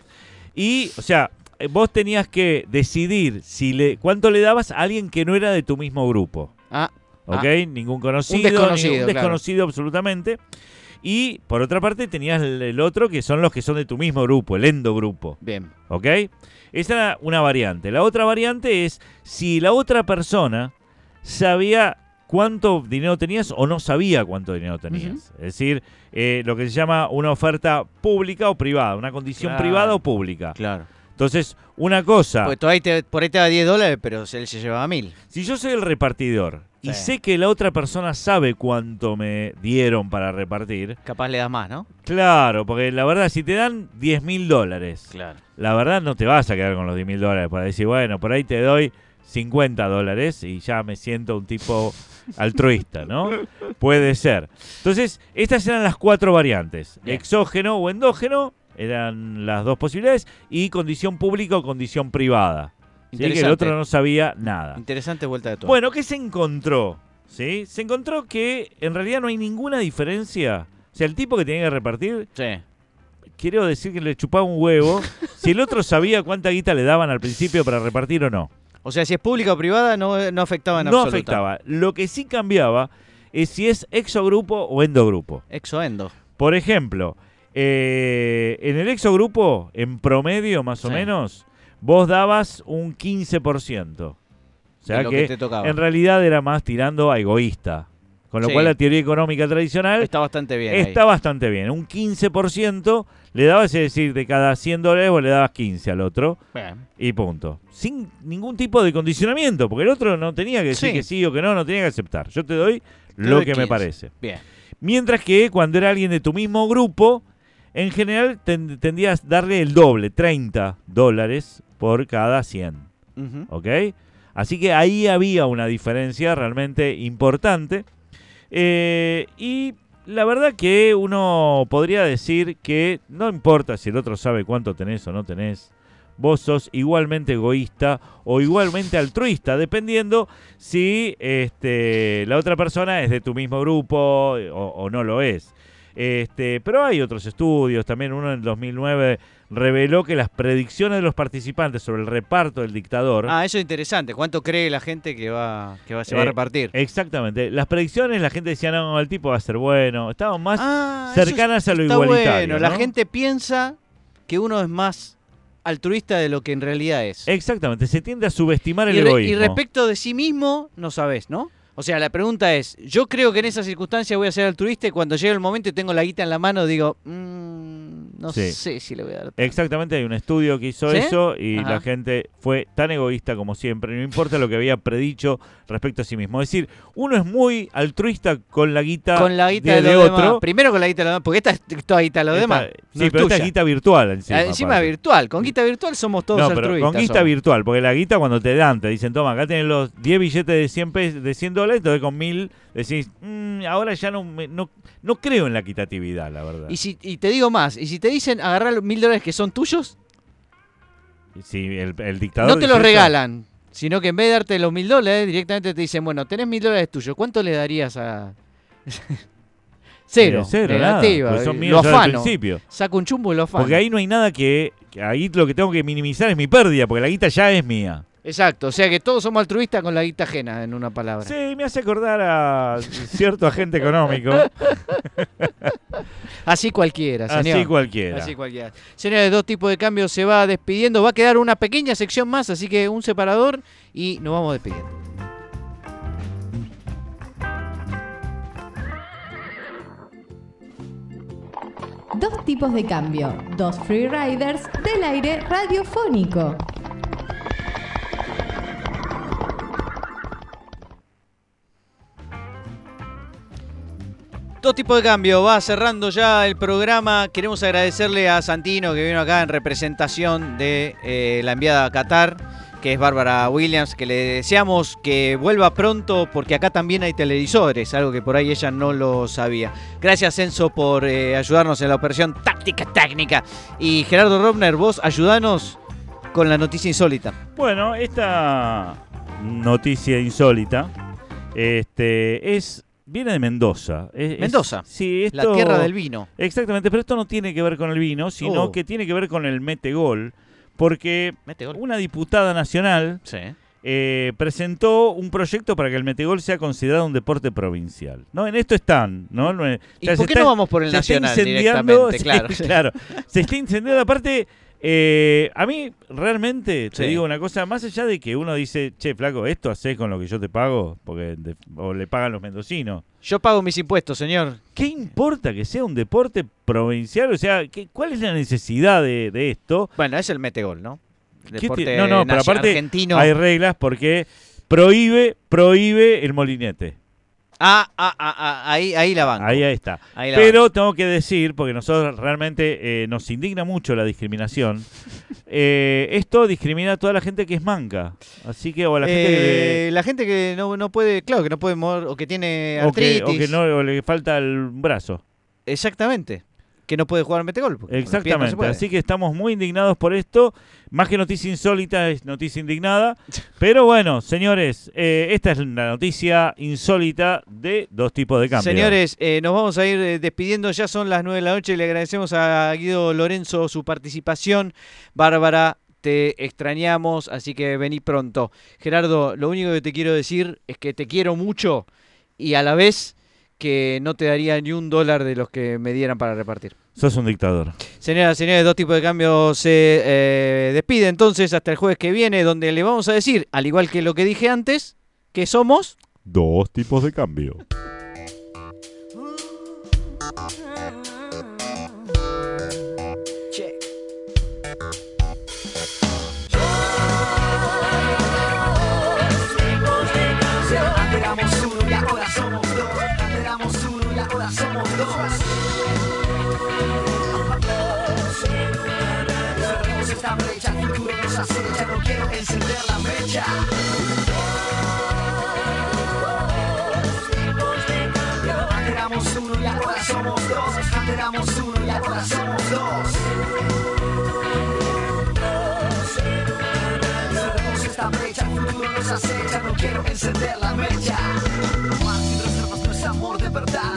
Y, o sea, eh, vos tenías que decidir si le, cuánto le dabas a alguien que no era de tu mismo grupo. Ah, ¿Ok? Ah. Ningún conocido. Un desconocido, ningún claro. desconocido absolutamente. Y por otra parte tenías el, el otro que son los que son de tu mismo grupo, el endogrupo. bien. ¿Ok? Esa era una variante. La otra variante es si la otra persona sabía cuánto dinero tenías o no sabía cuánto dinero tenías. Es decir, eh, lo que se llama una oferta pública o privada, una condición Claro. privada o pública. Claro. Entonces, una cosa, Pues por ahí te da 10 dólares, pero él se llevaba mil. si yo soy el repartidor y Sí. sé que la otra persona sabe cuánto me dieron para repartir, Capaz le das más, ¿no? claro, porque la verdad, si te dan 10 mil dólares, Claro. la verdad no te vas a quedar con los 10 mil dólares para decir, bueno, por ahí te doy 50 dólares y ya me siento un tipo altruista, ¿no? Puede ser. Entonces, estas eran las cuatro variantes. Bien. Exógeno o endógeno eran las dos posibilidades y condición pública o condición privada. ¿Sí? Que el otro no sabía nada. Interesante vuelta de todo. Bueno, ¿qué se encontró? ¿Sí? Se encontró que en realidad no hay ninguna diferencia. O sea, el tipo que tenía que repartir Sí. quiero decir que le chupaba un huevo si el otro sabía cuánta guita le daban al principio para repartir o no. O sea, si es pública o privada, no, no afectaba en No afectaba. Lo que sí cambiaba es si es exogrupo o endogrupo. Exoendo. Por ejemplo, eh, en el exogrupo, en promedio más o Sí. menos, vos dabas un 15%. O sea que en realidad era más tirando a egoísta. Con lo Sí. cual la teoría económica tradicional Está bastante bien. ahí. Está bastante bien. Un 15% le dabas, es decir, de cada 100 dólares vos le dabas 15 al otro Bien. y punto. Sin ningún tipo de condicionamiento, porque el otro no tenía que decir Sí. que sí o que no, no tenía que aceptar. Yo te doy Te lo doy que me 15. parece. Bien. Mientras que cuando era alguien de tu mismo grupo, en general ten- tendrías darle el doble, 30 dólares por cada 100. Ujú. ¿Ok? Así que ahí había una diferencia realmente importante. Eh, y la verdad que uno podría decir que no importa si el otro sabe cuánto tenés o no tenés, vos sos igualmente egoísta o igualmente altruista, dependiendo si este, la otra persona es de tu mismo grupo eh, o, o no lo es. Este, pero hay otros estudios, también uno en 2009 reveló que las predicciones de los participantes sobre el reparto del dictador Ah, eso es interesante. ¿Cuánto cree la gente que va, que va, se va a Eh, repartir? Exactamente. Las predicciones, la gente decía, no, el tipo va a ser bueno. Estaban más Ah, cercanas a lo está igualitario. Bueno, la gente piensa que uno es más altruista de lo que en realidad es. Exactamente, se tiende a subestimar el y, re- egoísmo. y respecto de sí mismo, no sabes, ¿no? O sea, la pregunta es, yo creo que en esa circunstancia voy a ser altruista y cuando llegue el momento y tengo la guita en la mano, digo, "Mm, no Sí. sé si le voy a dar. tanto". Exactamente, hay un estudio que hizo ¿Sí? eso y Ajá. la gente fue tan egoísta como siempre, no importa lo que había predicho respecto a sí mismo. Es decir, uno es muy altruista con la guita, Con la guita de, de, otro. demás. Primero con la guita de los demás, porque esta es toda guita de los demás. sí, no es pero esta es guita virtual encima. Ah, Encima aparte. virtual. Con guita virtual somos todos no, pero altruistas. con guita somos. virtual, porque la guita cuando te dan, te dicen, toma, acá tenés los 10 billetes de 100, pes- de 100 dólares, te doy con 1000, decís, "Mm, ahora ya no, me- no, no creo en la equitatividad, la verdad. Y, si, y te digo más, y si te dicen agarrar los mil dólares que son tuyos, Si el, el dictador no te los regalan, sino que en vez de darte los mil dólares, directamente te dicen, bueno, tenés mil dólares tuyos, ¿cuánto le darías a...? cero, cero, nada, negativa, porque son eh, lo afano, saco un chumbo y lo afano. Porque ahí no hay nada que, que ahí lo que tengo que minimizar es mi pérdida, porque la guita ya es mía. Exacto, o sea que todos somos altruistas con la guita ajena, en una palabra. Sí, me hace acordar a cierto agente económico, Así cualquiera, señor. así cualquiera. Así cualquiera. Señores, dos tipos de cambio se va despidiendo. Va a quedar una pequeña sección más, así que un separador y nos vamos despidiendo. Dos tipos de cambio, dos freeriders del aire radiofónico. Dos tipos de cambio, va cerrando ya el programa. Queremos agradecerle a Santino que vino acá en representación de eh, la enviada a Qatar, que es Bárbara Williams, que le deseamos que vuelva pronto porque acá también hay televisores, algo que por ahí ella no lo sabía. Gracias Enzo por eh, ayudarnos en la operación táctica técnica. Y Gerardo Robner, vos ayudanos con la noticia insólita. Bueno, esta noticia insólita este, es viene de Mendoza. Es- es- Mendoza, sí, La esto- tierra del vino. Exactamente, pero esto no tiene que ver con el vino, sino Oh. que tiene que ver con el metegol, porque una diputada nacional Sí. eh, presentó un proyecto para que el metegol sea considerado un deporte provincial. ¿no? En esto están, ¿no? No es- ¿Y o sea, por qué está- no vamos por el se está nacional incendiando, directamente? sí, Claro. claro. Se está incendiando. Aparte, eh, a mí realmente te Sí. digo una cosa, más allá de que uno dice, che, flaco, esto haces con lo que yo te pago, porque de- o le pagan los mendocinos. Yo pago mis impuestos, señor. ¿Qué importa que sea un deporte provincial? O sea, ¿qué, ¿cuál es la necesidad de, de esto? Bueno, es el metegol, ¿no? ¿Qué Deporte no, no, pero aparte argentino. hay reglas porque prohíbe, prohíbe el molinete. Ah, ah, ah, ah, ahí, ahí la banco. Ahí, ahí está. Ahí Pero tengo que decir, porque nosotros realmente eh, nos indigna mucho la discriminación, eh, esto discrimina a toda la gente que es manca. Así que, o a la gente que Eh, la gente que no, no puede, claro, que no puede mover o que tiene o que, artritis. o que no o le falta el brazo. Exactamente. Que no puede jugar no se Exactamente. Así que estamos muy indignados por esto. Más que noticia insólita, es noticia indignada. Pero bueno, señores, eh, esta es la noticia insólita de dos tipos de cambio. Señores, eh, nos vamos a ir eh, despidiendo. Ya son las 9 de la noche. Le agradecemos a Guido Lorenzo su participación. Bárbara, te extrañamos, así que vení pronto. Gerardo, lo único que te quiero decir es que te quiero mucho y a la vez que no te daría ni un dólar de los que me dieran para repartir. Sos un dictador. Señoras, señores, dos tipos de cambio se eh, despide entonces hasta el jueves que viene, donde le vamos a decir, al igual que lo que dije antes, que somos... Dos tipos de cambio. Esta brecha, futuro nos acecha. No quiero encender la mecha. Antes éramos uno y ahora somos dos. Antes éramos uno y ahora somos dos. Cerremos esta brecha, futuro nos acecha. No quiero encender la mecha. Amar sin reservas no es amor de verdad.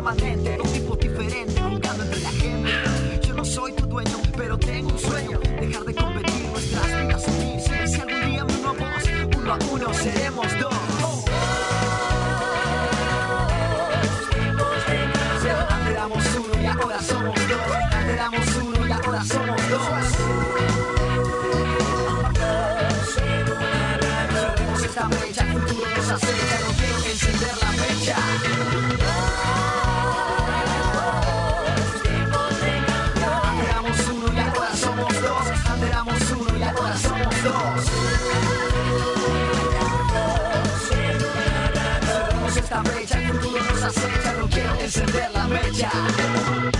Permanente. Dos tipos diferentes, jugando entre la gente. Yo no soy tu dueño, pero tengo un sueño. Dejar de competir, nuestras vidas unirse. Si algún día me uno a vos, uno a uno seremos encender la mecha.